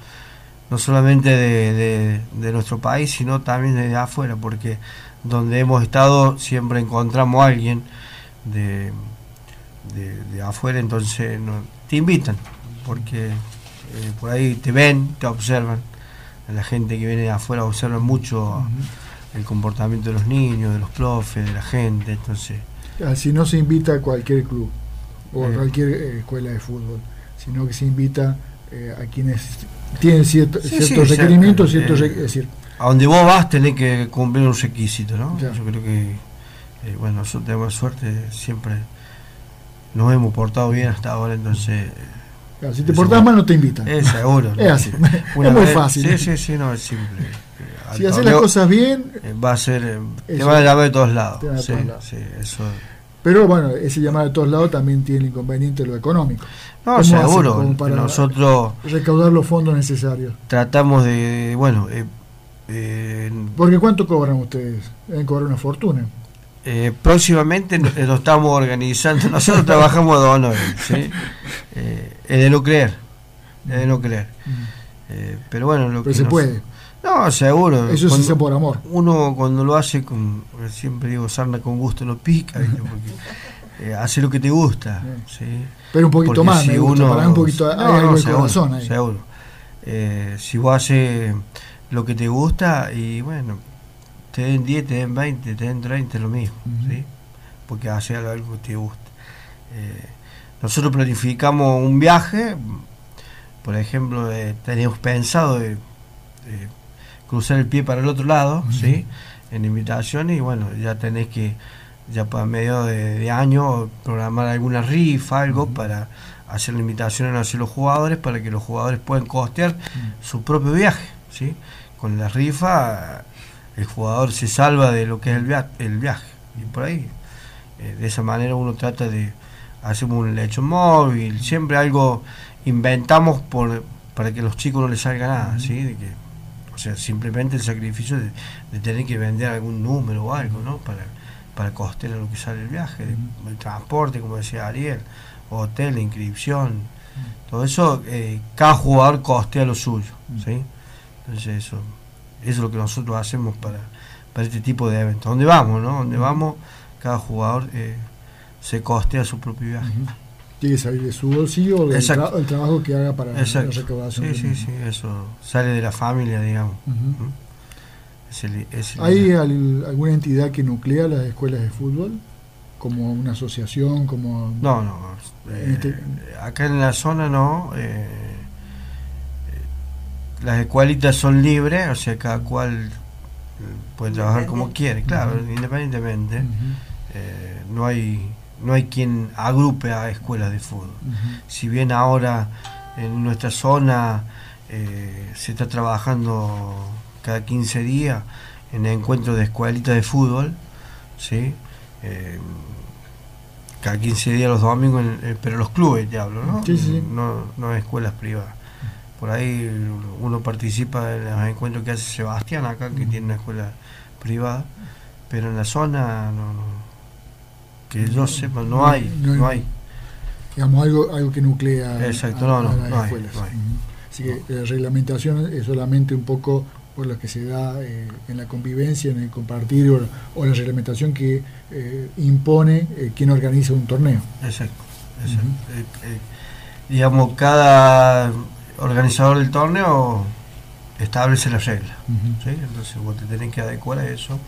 no solamente de, de- de nuestro país, sino también de afuera, porque donde hemos estado siempre encontramos a alguien de, de, afuera, entonces no- te invitan, porque eh, por ahí te ven, te observan. La gente que viene de afuera observa mucho. El comportamiento de los niños, de los profes, de la gente, entonces Ah, Si no se invita a cualquier club o a Eh. cualquier eh, escuela de fútbol, sino que se invita eh, a quienes tienen cierto- Sí, ciertos sí, requerimientos, ya, ciertos eh, es decir, a donde vos vas tenés que cumplir un requisito, ¿no? Ya. Yo creo que, eh, bueno, nosotros tenemos suerte, siempre nos hemos portado bien hasta ahora, entonces si te eso portás mal no te invitan. es seguro. ¿no? Es así, Una es muy vez- fácil. Sí, sí, sí, no, es simple. Eh, si haces las cosas bien, eh, Va a ser, eh, te van a llamar de todos lados. Te van a sí, todos lados. sí, eso. pero bueno, ese llamar de todos lados también tiene el inconveniente de lo económico. No, ¿Cómo hacen seguro. como para- Nosotros Recaudar los fondos necesarios. tratamos de, bueno, eh, eh, Porque ¿cuánto cobran ustedes? Deben cobrar una fortuna. eh, próximamente no- lo estamos organizando. Nosotros trabajamos de honor, ¿sí? Eh, no creer, es de no creer. Eh, pero bueno, lo Pero que se nos- puede. No, seguro. Eso se Cuando- hace por amor. uno cuando lo hace con siempre digo sarna con gusto no pica ¿viste? porque eh, hace lo que te gusta ¿sí? Pero un poquito Porque más, si me gusta, para un poquito, hay No, algo no, seguro, corazón ahí. seguro. Eh, si vos haces lo que te gusta y bueno te den 10, te den 20, te den 30 es lo mismo Ujú. ¿sí? porque haces algo que te gusta Eh, nosotros planificamos un viaje por ejemplo eh, teníamos pensado de, de cruzar el pie para el otro lado Ujú. ¿sí? en invitaciones y bueno ya tenés que ya para medio de, de año programar alguna rifa algo para hacer la invitación hacia los jugadores para que los jugadores puedan costear su propio viaje ¿sí? con la rifa el jugador se salva de lo que es el, via- el viaje y por ahí eh, de esa manera uno trata de hacer un lecho móvil siempre algo inventamos por, para que a los chicos no les salga nada ¿sí? de que o sea simplemente el sacrificio de, de tener que vender algún número o algo ¿no? para, para costear lo que sale el viaje el transporte como decía Ariel hotel inscripción todo eso eh, cada jugador costea lo suyo ¿sí? entonces eso eso es lo que nosotros hacemos para, para este tipo de eventos donde vamos ¿no? donde vamos cada jugador eh, se costea su propio viaje. Tiene que salir de su bolsillo o del tra- el trabajo que haga para Exacto. la recaudación. Sí, sí, mismo. sí, eso sale de la familia, digamos. ¿Mm? Es el- es el- ¿Hay al- alguna entidad que nuclea las escuelas de fútbol? Como una asociación, como... No, no. eh, Este- acá en la zona no. eh, eh, las escuelitas son libres, o sea, cada cual eh, puede trabajar como quiere, claro, independientemente. Eh, no hay no hay quien agrupe a escuelas de fútbol. si bien ahora en nuestra zona eh, se está trabajando cada 15 días en encuentros de escuelitas de fútbol, ¿sí? Eh, cada 15 días los domingos, en- eh, pero los clubes te hablo, ¿no? Sí, sí, sí. No, no escuelas privadas. Por ahí uno participa en los encuentros que hace Sebastián acá, que tiene una escuela privada, pero en la zona no, no- que yo sepa no hay, No hay. no hay. Digamos, algo, algo que nuclea Exacto, a, no, a las no escuelas. hay. Así que la reglamentación es solamente un poco por lo que se da eh, en la convivencia, en el compartir, o, o la reglamentación que eh, impone eh, quien organiza un torneo. Exacto. exacto. Eh, eh, digamos, cada organizador del torneo establece las reglas. ¿sí? Entonces vos te tenés que adecuar a eso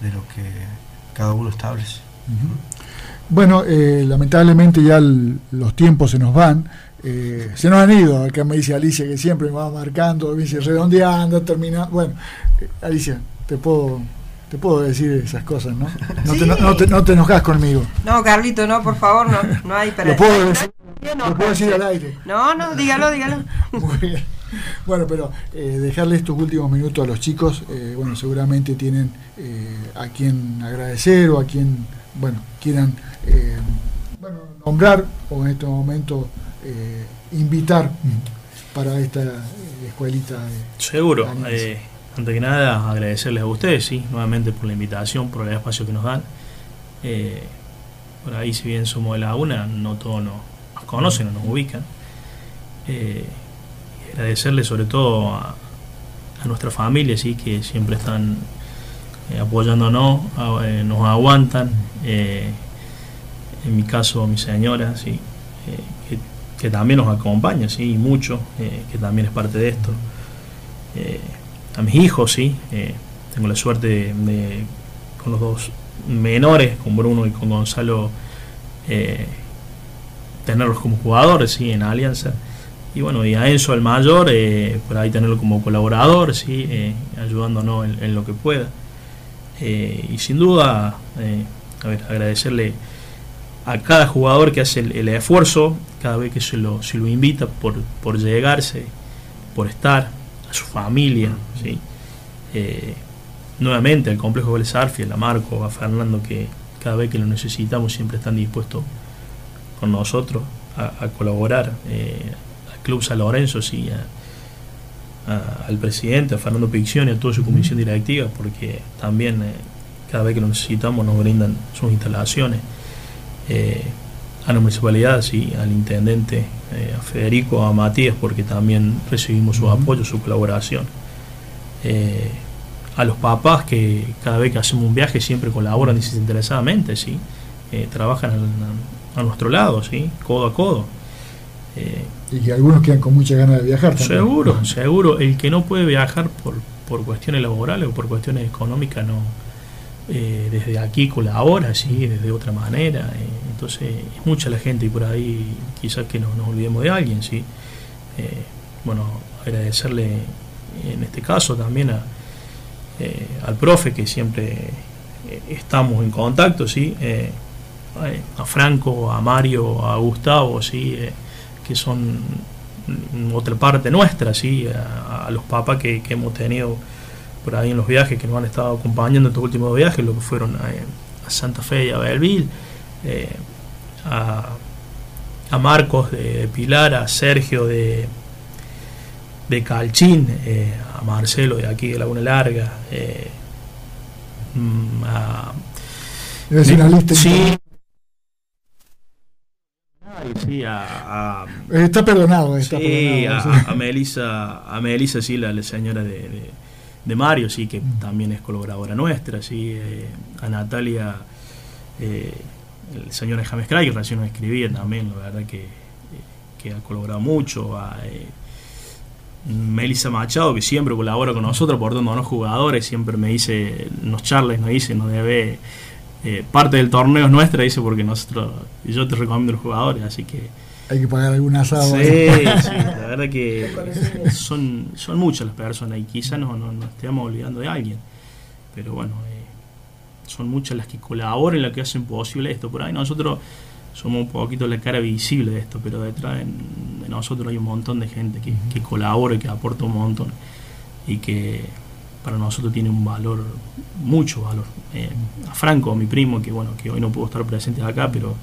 de lo que cada uno establece. Bueno, eh, lamentablemente ya los tiempos se nos van. Eh, se nos han ido, acá me dice Alicia que siempre me va marcando, me dice redondeando, terminando. Bueno, eh, Alicia, te puedo te puedo decir esas cosas, ¿no? No, te, no, te, no te enojas conmigo. No, Carlito, no, por favor, no, no hay para... Lo puedo decir, lo puedo decir al aire. No, no, dígalo, dígalo. Muy bien. Bueno, pero eh, dejarle estos últimos minutos a los chicos, eh, bueno, seguramente tienen eh, a quien agradecer o a quien, bueno, quieran bueno, nombrar o en este momento invitar para esta escuelita. Seguro. antes que nada, agradecerles a ustedes, sí, nuevamente por la invitación, por el espacio que nos dan. por ahí, si bien somos de la UNA, no todos nos, conocen o nos ubican agradecerle sobre todo a, nuestra familia, ¿sí? que siempre están eh, apoyándonos, eh, nos aguantan. Eh, en mi caso, mi señora, ¿sí? que, también nos acompaña, ¿sí? mucho, que también es parte de esto. a mis hijos, ¿sí? tengo la suerte de, con los dos menores, con Bruno y con Gonzalo, tenerlos como jugadores ¿sí? en Alianza y bueno, y a Enzo, el mayor, eh, por ahí tenerlo como colaborador, ¿sí? Eh, ayudándonos en, lo que pueda. Eh, y sin duda, a ver, agradecerle a cada jugador que hace el, esfuerzo, cada vez que se lo, se lo invita por, por llegarse, por estar, a su familia, ¿sí? nuevamente al complejo Vélez a Marco, a Fernando, que cada vez que lo necesitamos siempre están dispuestos con nosotros a, a colaborar. Club San Lorenzo, sí, al presidente, a Fernando Picción y a toda su comisión directiva, porque también eh, cada vez que lo necesitamos nos brindan sus instalaciones. Eh, a la municipalidad, sí, al intendente, eh, a Federico, a Matías, porque también recibimos su apoyo, su colaboración. a los papás que cada vez que hacemos un viaje siempre colaboran desinteresadamente, sí, trabajan a, nuestro lado, sí, codo a codo. Y que algunos quedan con muchas ganas de viajar también. Seguro, seguro. El que no puede viajar por, por cuestiones laborales o por cuestiones económicas, no eh, desde aquí colabora, sí, desde otra manera. Eh, entonces, es mucha la gente y por ahí quizás que no nos olvidemos de alguien, sí. Eh, bueno, agradecerle en este caso también a, al profe que siempre estamos en contacto, sí. a Franco, a Mario, a Gustavo, sí que son otra parte nuestra, ¿sí? a, los papas que, hemos tenido por ahí en los viajes, que nos han estado acompañando en estos últimos viajes, lo que fueron a, Santa Fe y a Belleville, eh, a, Marcos de, Pilar, a Sergio de, de Calchín, eh, a Marcelo de aquí de Laguna Larga, eh, mm, a, sí, sí, a, está perdonado, está sí, A, Melissa, a Melissa, sí, la, señora de, de, Mario, sí, que mm. también es colaboradora nuestra, sí, eh, a Natalia, eh, el señor James Cray, que recién nos escribía también, la verdad que, que ha colaborado mucho, a eh, Melissa Machado, que siempre colabora con nosotros, aportándonos jugadores, siempre me dice, nos charla nos dice, nos debe eh, parte del torneo es nuestra, dice, porque nosotros, yo te recomiendo los jugadores, así que... Hay que pagar algún asado. Sí, sí, la verdad que son, son muchas las personas y quizás no, no, nos estemos olvidando de alguien, pero bueno, eh, son muchas las que colaboran, las que hacen posible esto. Por ahí nosotros somos un poquito la cara visible de esto, pero detrás de, nosotros hay un montón de gente que, que colabora y que aporta un montón y que para nosotros tiene un valor, mucho valor. Eh, a Franco, mi primo, que bueno, que hoy no pudo estar presente acá, pero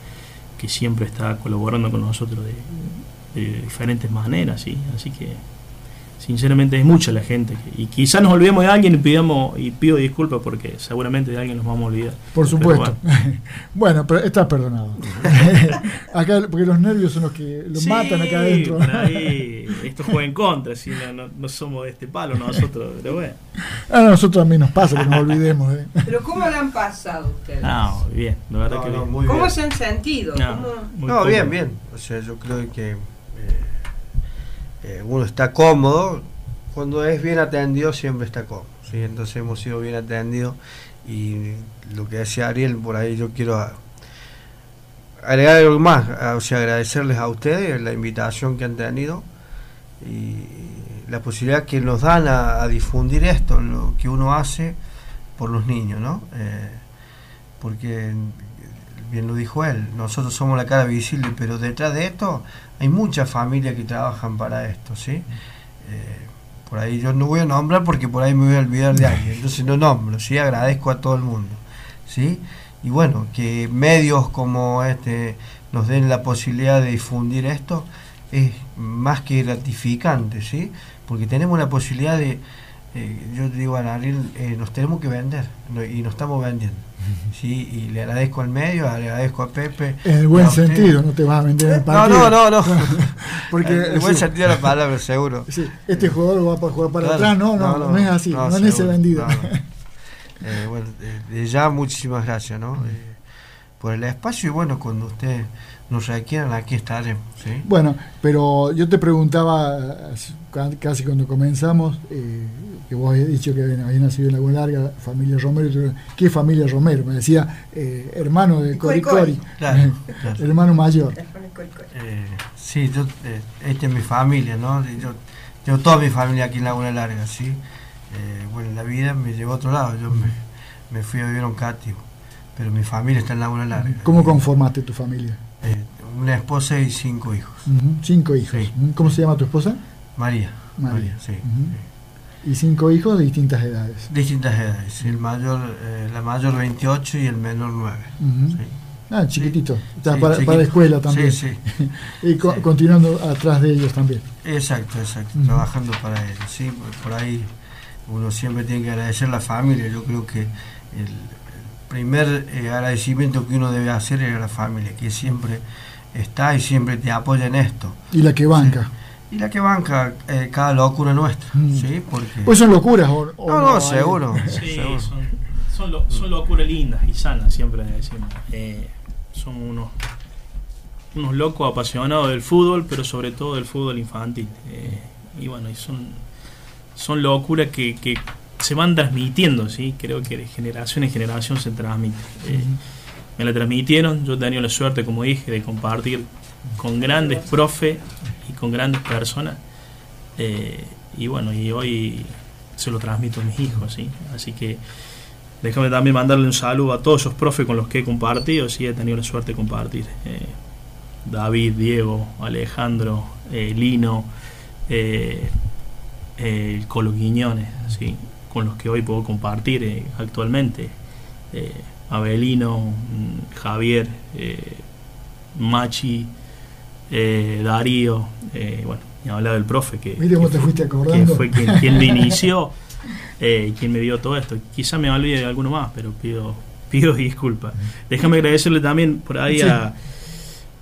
que siempre está colaborando con nosotros de, de diferentes maneras, ¿sí? así que sinceramente es mucha la gente. Y quizás nos olvidemos de alguien y pidamos y pido disculpas porque seguramente de alguien nos vamos a olvidar. Por supuesto. Bueno. pero estás perdonado. acá, porque los nervios son los que lo matan acá adentro. esto juega en contra, si no, somos de este palo nosotros, pero bueno. A nosotros a mí nos pasa que nos olvidemos. ¿eh? Pero ¿cómo le han pasado ustedes? No, bien, la verdad que bien. ¿Cómo se han sentido? No, bien, bien. O sea, yo creo que eh, uno está cómodo, cuando es bien atendido siempre está cómodo. ¿sí? Entonces hemos sido bien atendidos y lo que decía Ariel, por ahí yo quiero agregar algo más, o sea, agradecerles a ustedes la invitación que han tenido y la posibilidad que nos dan a, difundir esto, lo que uno hace por los niños, ¿no? Eh, porque bien lo dijo él, nosotros somos la cara visible, pero detrás de esto hay muchas familias que trabajan para esto, ¿sí? Eh, por ahí yo no voy a nombrar porque por ahí me voy a olvidar de alguien, entonces no nombro, ¿sí? Agradezco a todo el mundo, ¿sí? Y bueno, que medios como este nos den la posibilidad de difundir esto es más que gratificante, ¿sí? Porque tenemos la posibilidad de, eh, yo digo a Ariel, eh, nos tenemos que vender y nos estamos vendiendo. Sí, y le agradezco al medio, le agradezco a Pepe. En el buen sentido, no te vas a vender el partido. No, no, no, no. Porque, en el buen sentido de la palabra, seguro. Sí, este jugador va para jugar para atrás, no, no, no, es así, no, es ese vendido. Eh, bueno, ya muchísimas gracias, ¿no? Eh, por el espacio y bueno, cuando usted nos requieran, aquí estaremos. ¿sí? Bueno, pero yo te preguntaba casi cuando comenzamos, eh, que vos habías dicho que había nacido en Laguna Larga, familia Romero, ¿qué familia Romero? Me decía, eh, hermano de Cori Cori, claro, hermano mayor. Eh, sí, yo, eh, esta es mi familia, ¿no? Yo tengo toda mi familia aquí en Laguna Larga, ¿sí? bueno, la vida me llevó a otro lado, yo me, me fui a vivir a un cático, pero mi familia está en Laguna Larga. ¿Cómo conformaste tu familia? Una esposa y cinco hijos. Cinco hijos. ¿Cómo se llama tu esposa? María. María, sí, Y cinco hijos de distintas edades. Distintas edades. El mayor, eh, la mayor 28 y el menor 9. Ah, chiquitito. para, la escuela también. Sí, sí. y continuando atrás de ellos también. Exacto, exacto. Trabajando para ellos. Sí, por ahí uno siempre tiene que agradecer a la familia. Yo creo que el primer eh, agradecimiento que uno debe hacer es a la familia, que siempre está y siempre te apoya en esto. Y la que banca y la que banca eh, cada locura nuestra. Mm. ¿sí? Porque... Pues son locuras o, no, no, seguro. Sí, Son, son, locuras lindas y sanas, siempre decimos. Eh, son unos, unos locos apasionados del fútbol, pero sobre todo del fútbol infantil. Eh, y bueno, y son, son locuras que, que se van transmitiendo, ¿sí? creo que de generación en generación se transmite. Eh, me la transmitieron, yo he tenido la suerte, como dije, de compartir con grandes profes y con grandes personas. Eh, y bueno, y hoy se lo transmito a mis hijos, ¿sí? Así que déjame también mandarle un saludo a todos esos profes con los que he compartido, sí, he tenido la suerte de compartir. Eh, David, Diego, Alejandro, Lino, el Colo Quiñones, ¿sí? Con los que hoy puedo compartir actualmente. Abelino, mm, Javier, Machi, eh, Darío, eh, bueno, y hablaba del profe que, fue quien, me inició eh, quien me dio todo esto. Quizá me olvide de alguno más, pero pido pido disculpas. Déjame agradecerle también por ahí a.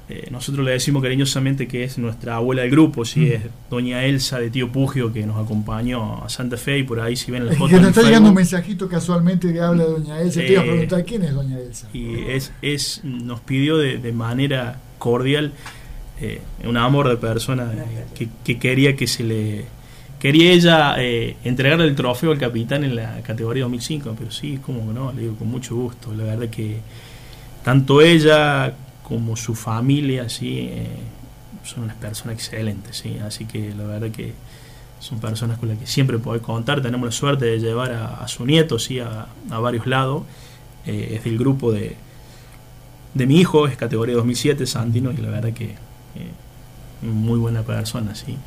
Eh, nosotros le decimos cariñosamente que es nuestra abuela del grupo, sí, mm. es doña Elsa de Tío Pugio que nos acompañó a Santa Fe y por ahí si ven la foto. Que nos está llegando un mensajito casualmente que habla de doña Elsa. te iba a preguntar quién es doña Elsa. Y es, es, nos pidió de, de manera cordial eh, un amor de persona que, quería que se le quería ella eh, entregarle el trofeo al capitán en la categoría 2005 pero sí como no le digo con mucho gusto la verdad que tanto ella como su familia sí eh, son unas personas excelentes sí así que la verdad que son personas con las que siempre puedo contar tenemos la suerte de llevar a, su nieto sí a, a varios lados es del grupo de de mi hijo es categoría 2007 Santino y la verdad que muy buena persona, sí.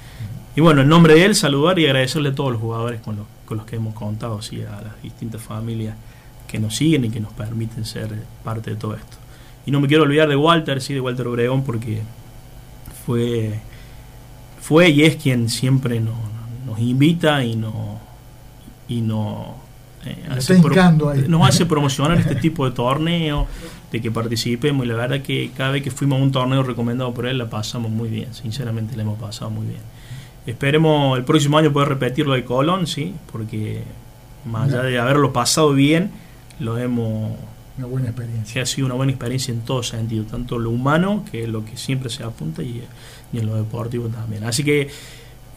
Y bueno, en nombre de él, saludar y agradecerle a todos los jugadores con los, con los que hemos contado, sí, a las distintas familias que nos siguen y que nos permiten ser parte de todo esto. Y no me quiero olvidar de Walter, sí, de Walter Obregón, porque fue, fue y es quien siempre nos, nos invita y nos, y no eh, hace nos hace promocionar este tipo de torneo, de que participemos y la verdad que cada vez que fuimos a un torneo recomendado por él la pasamos muy bien, sinceramente la hemos pasado muy bien. Esperemos el próximo año poder repetirlo de Colón, sí, porque más allá de haberlo pasado bien, lo hemos... Una buena experiencia. Ha sido una buena experiencia en todo sentido, tanto lo humano, que es lo que siempre se apunta, y, en lo deportivo también. Así que...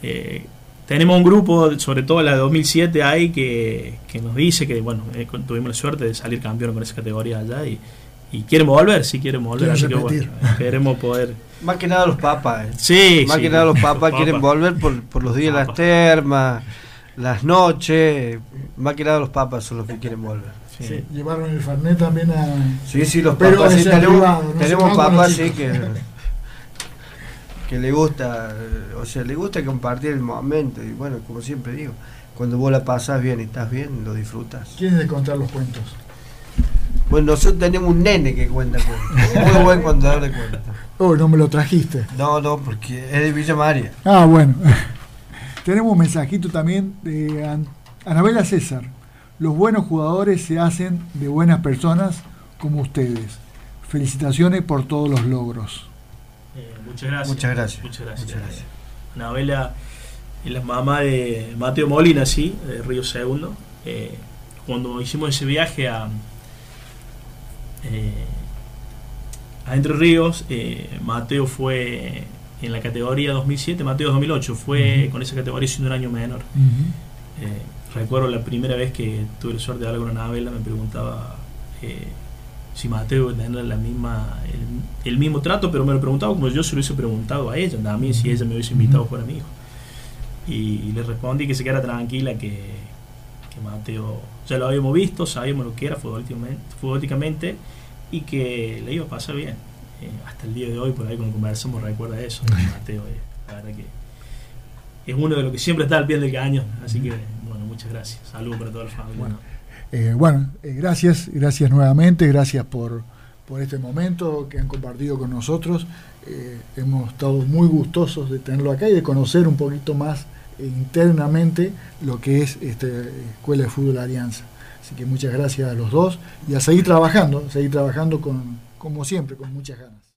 Eh, tenemos un grupo, sobre todo la de 2007 ahí, que, que nos dice que, bueno, eh, tuvimos la suerte de salir campeón con esa categoría allá y, y quieren volver, sí quieren volver, así que bueno, queremos poder... Más que nada los papas. eh. Sí, Más sí, que nada los papas los quieren volver por, por los días de las termas, las noches. Más que nada los papas son los que quieren volver. Sí. Sí, llevaron el Fernet también a. Sí, sí, los Pero papas. Sí, tenemos privado, no tenemos los sí, que, que le gusta, o sea, le gusta compartir el momento. Y bueno, como siempre digo, cuando vos la pasas bien y estás bien, lo disfrutas. ¿Quién es de contar los cuentos? Bueno, nosotros tenemos un nene que cuenta cuentos. Muy buen contador de cuentos. Oh, no me lo trajiste. No, no, porque es de Villa María. Ah, bueno. Tenemos un mensajito también de An- Anabela César. Los buenos jugadores se hacen de buenas personas como ustedes. Felicitaciones por todos los logros. Eh, muchas gracias. Muchas gracias. Muchas gracias. Muchas gracias. Anabela es la mamá de Mateo Molina, sí, de Río Segundo. Eh, cuando hicimos ese viaje a, eh, a Entre Ríos, eh, Mateo fue en la categoría 2007, Mateo 2008, fue con esa categoría siendo un año menor. Eh, recuerdo la primera vez que tuve la suerte de hablar con Anabela, me preguntaba eh, si Mateo iba a tener la misma, el, el mismo trato, pero me lo preguntaba como yo se lo hubiese preguntado a ella, también si ella me hubiese invitado a jugar a mi hijo. Y, le respondí que se quedara tranquila, que, que Mateo ya lo habíamos visto, sabíamos lo que era futbolísticamente, y que le iba a pasar bien. Eh, hasta el día de hoy, por ahí cuando conversamos, recuerda eso. Mateo, eh, la verdad que es uno de los que siempre está al pie del cañón. Así que, muchas gracias. Saludos para toda. Bueno, eh, bueno eh, gracias, gracias nuevamente, gracias por, por este momento que han compartido con nosotros. Eh, hemos estado muy gustosos de tenerlo acá y de conocer un poquito más internamente lo que es este, Escuela de Fútbol Alianza. Así que muchas gracias a los dos y a seguir trabajando, seguir trabajando con, como siempre, con muchas ganas.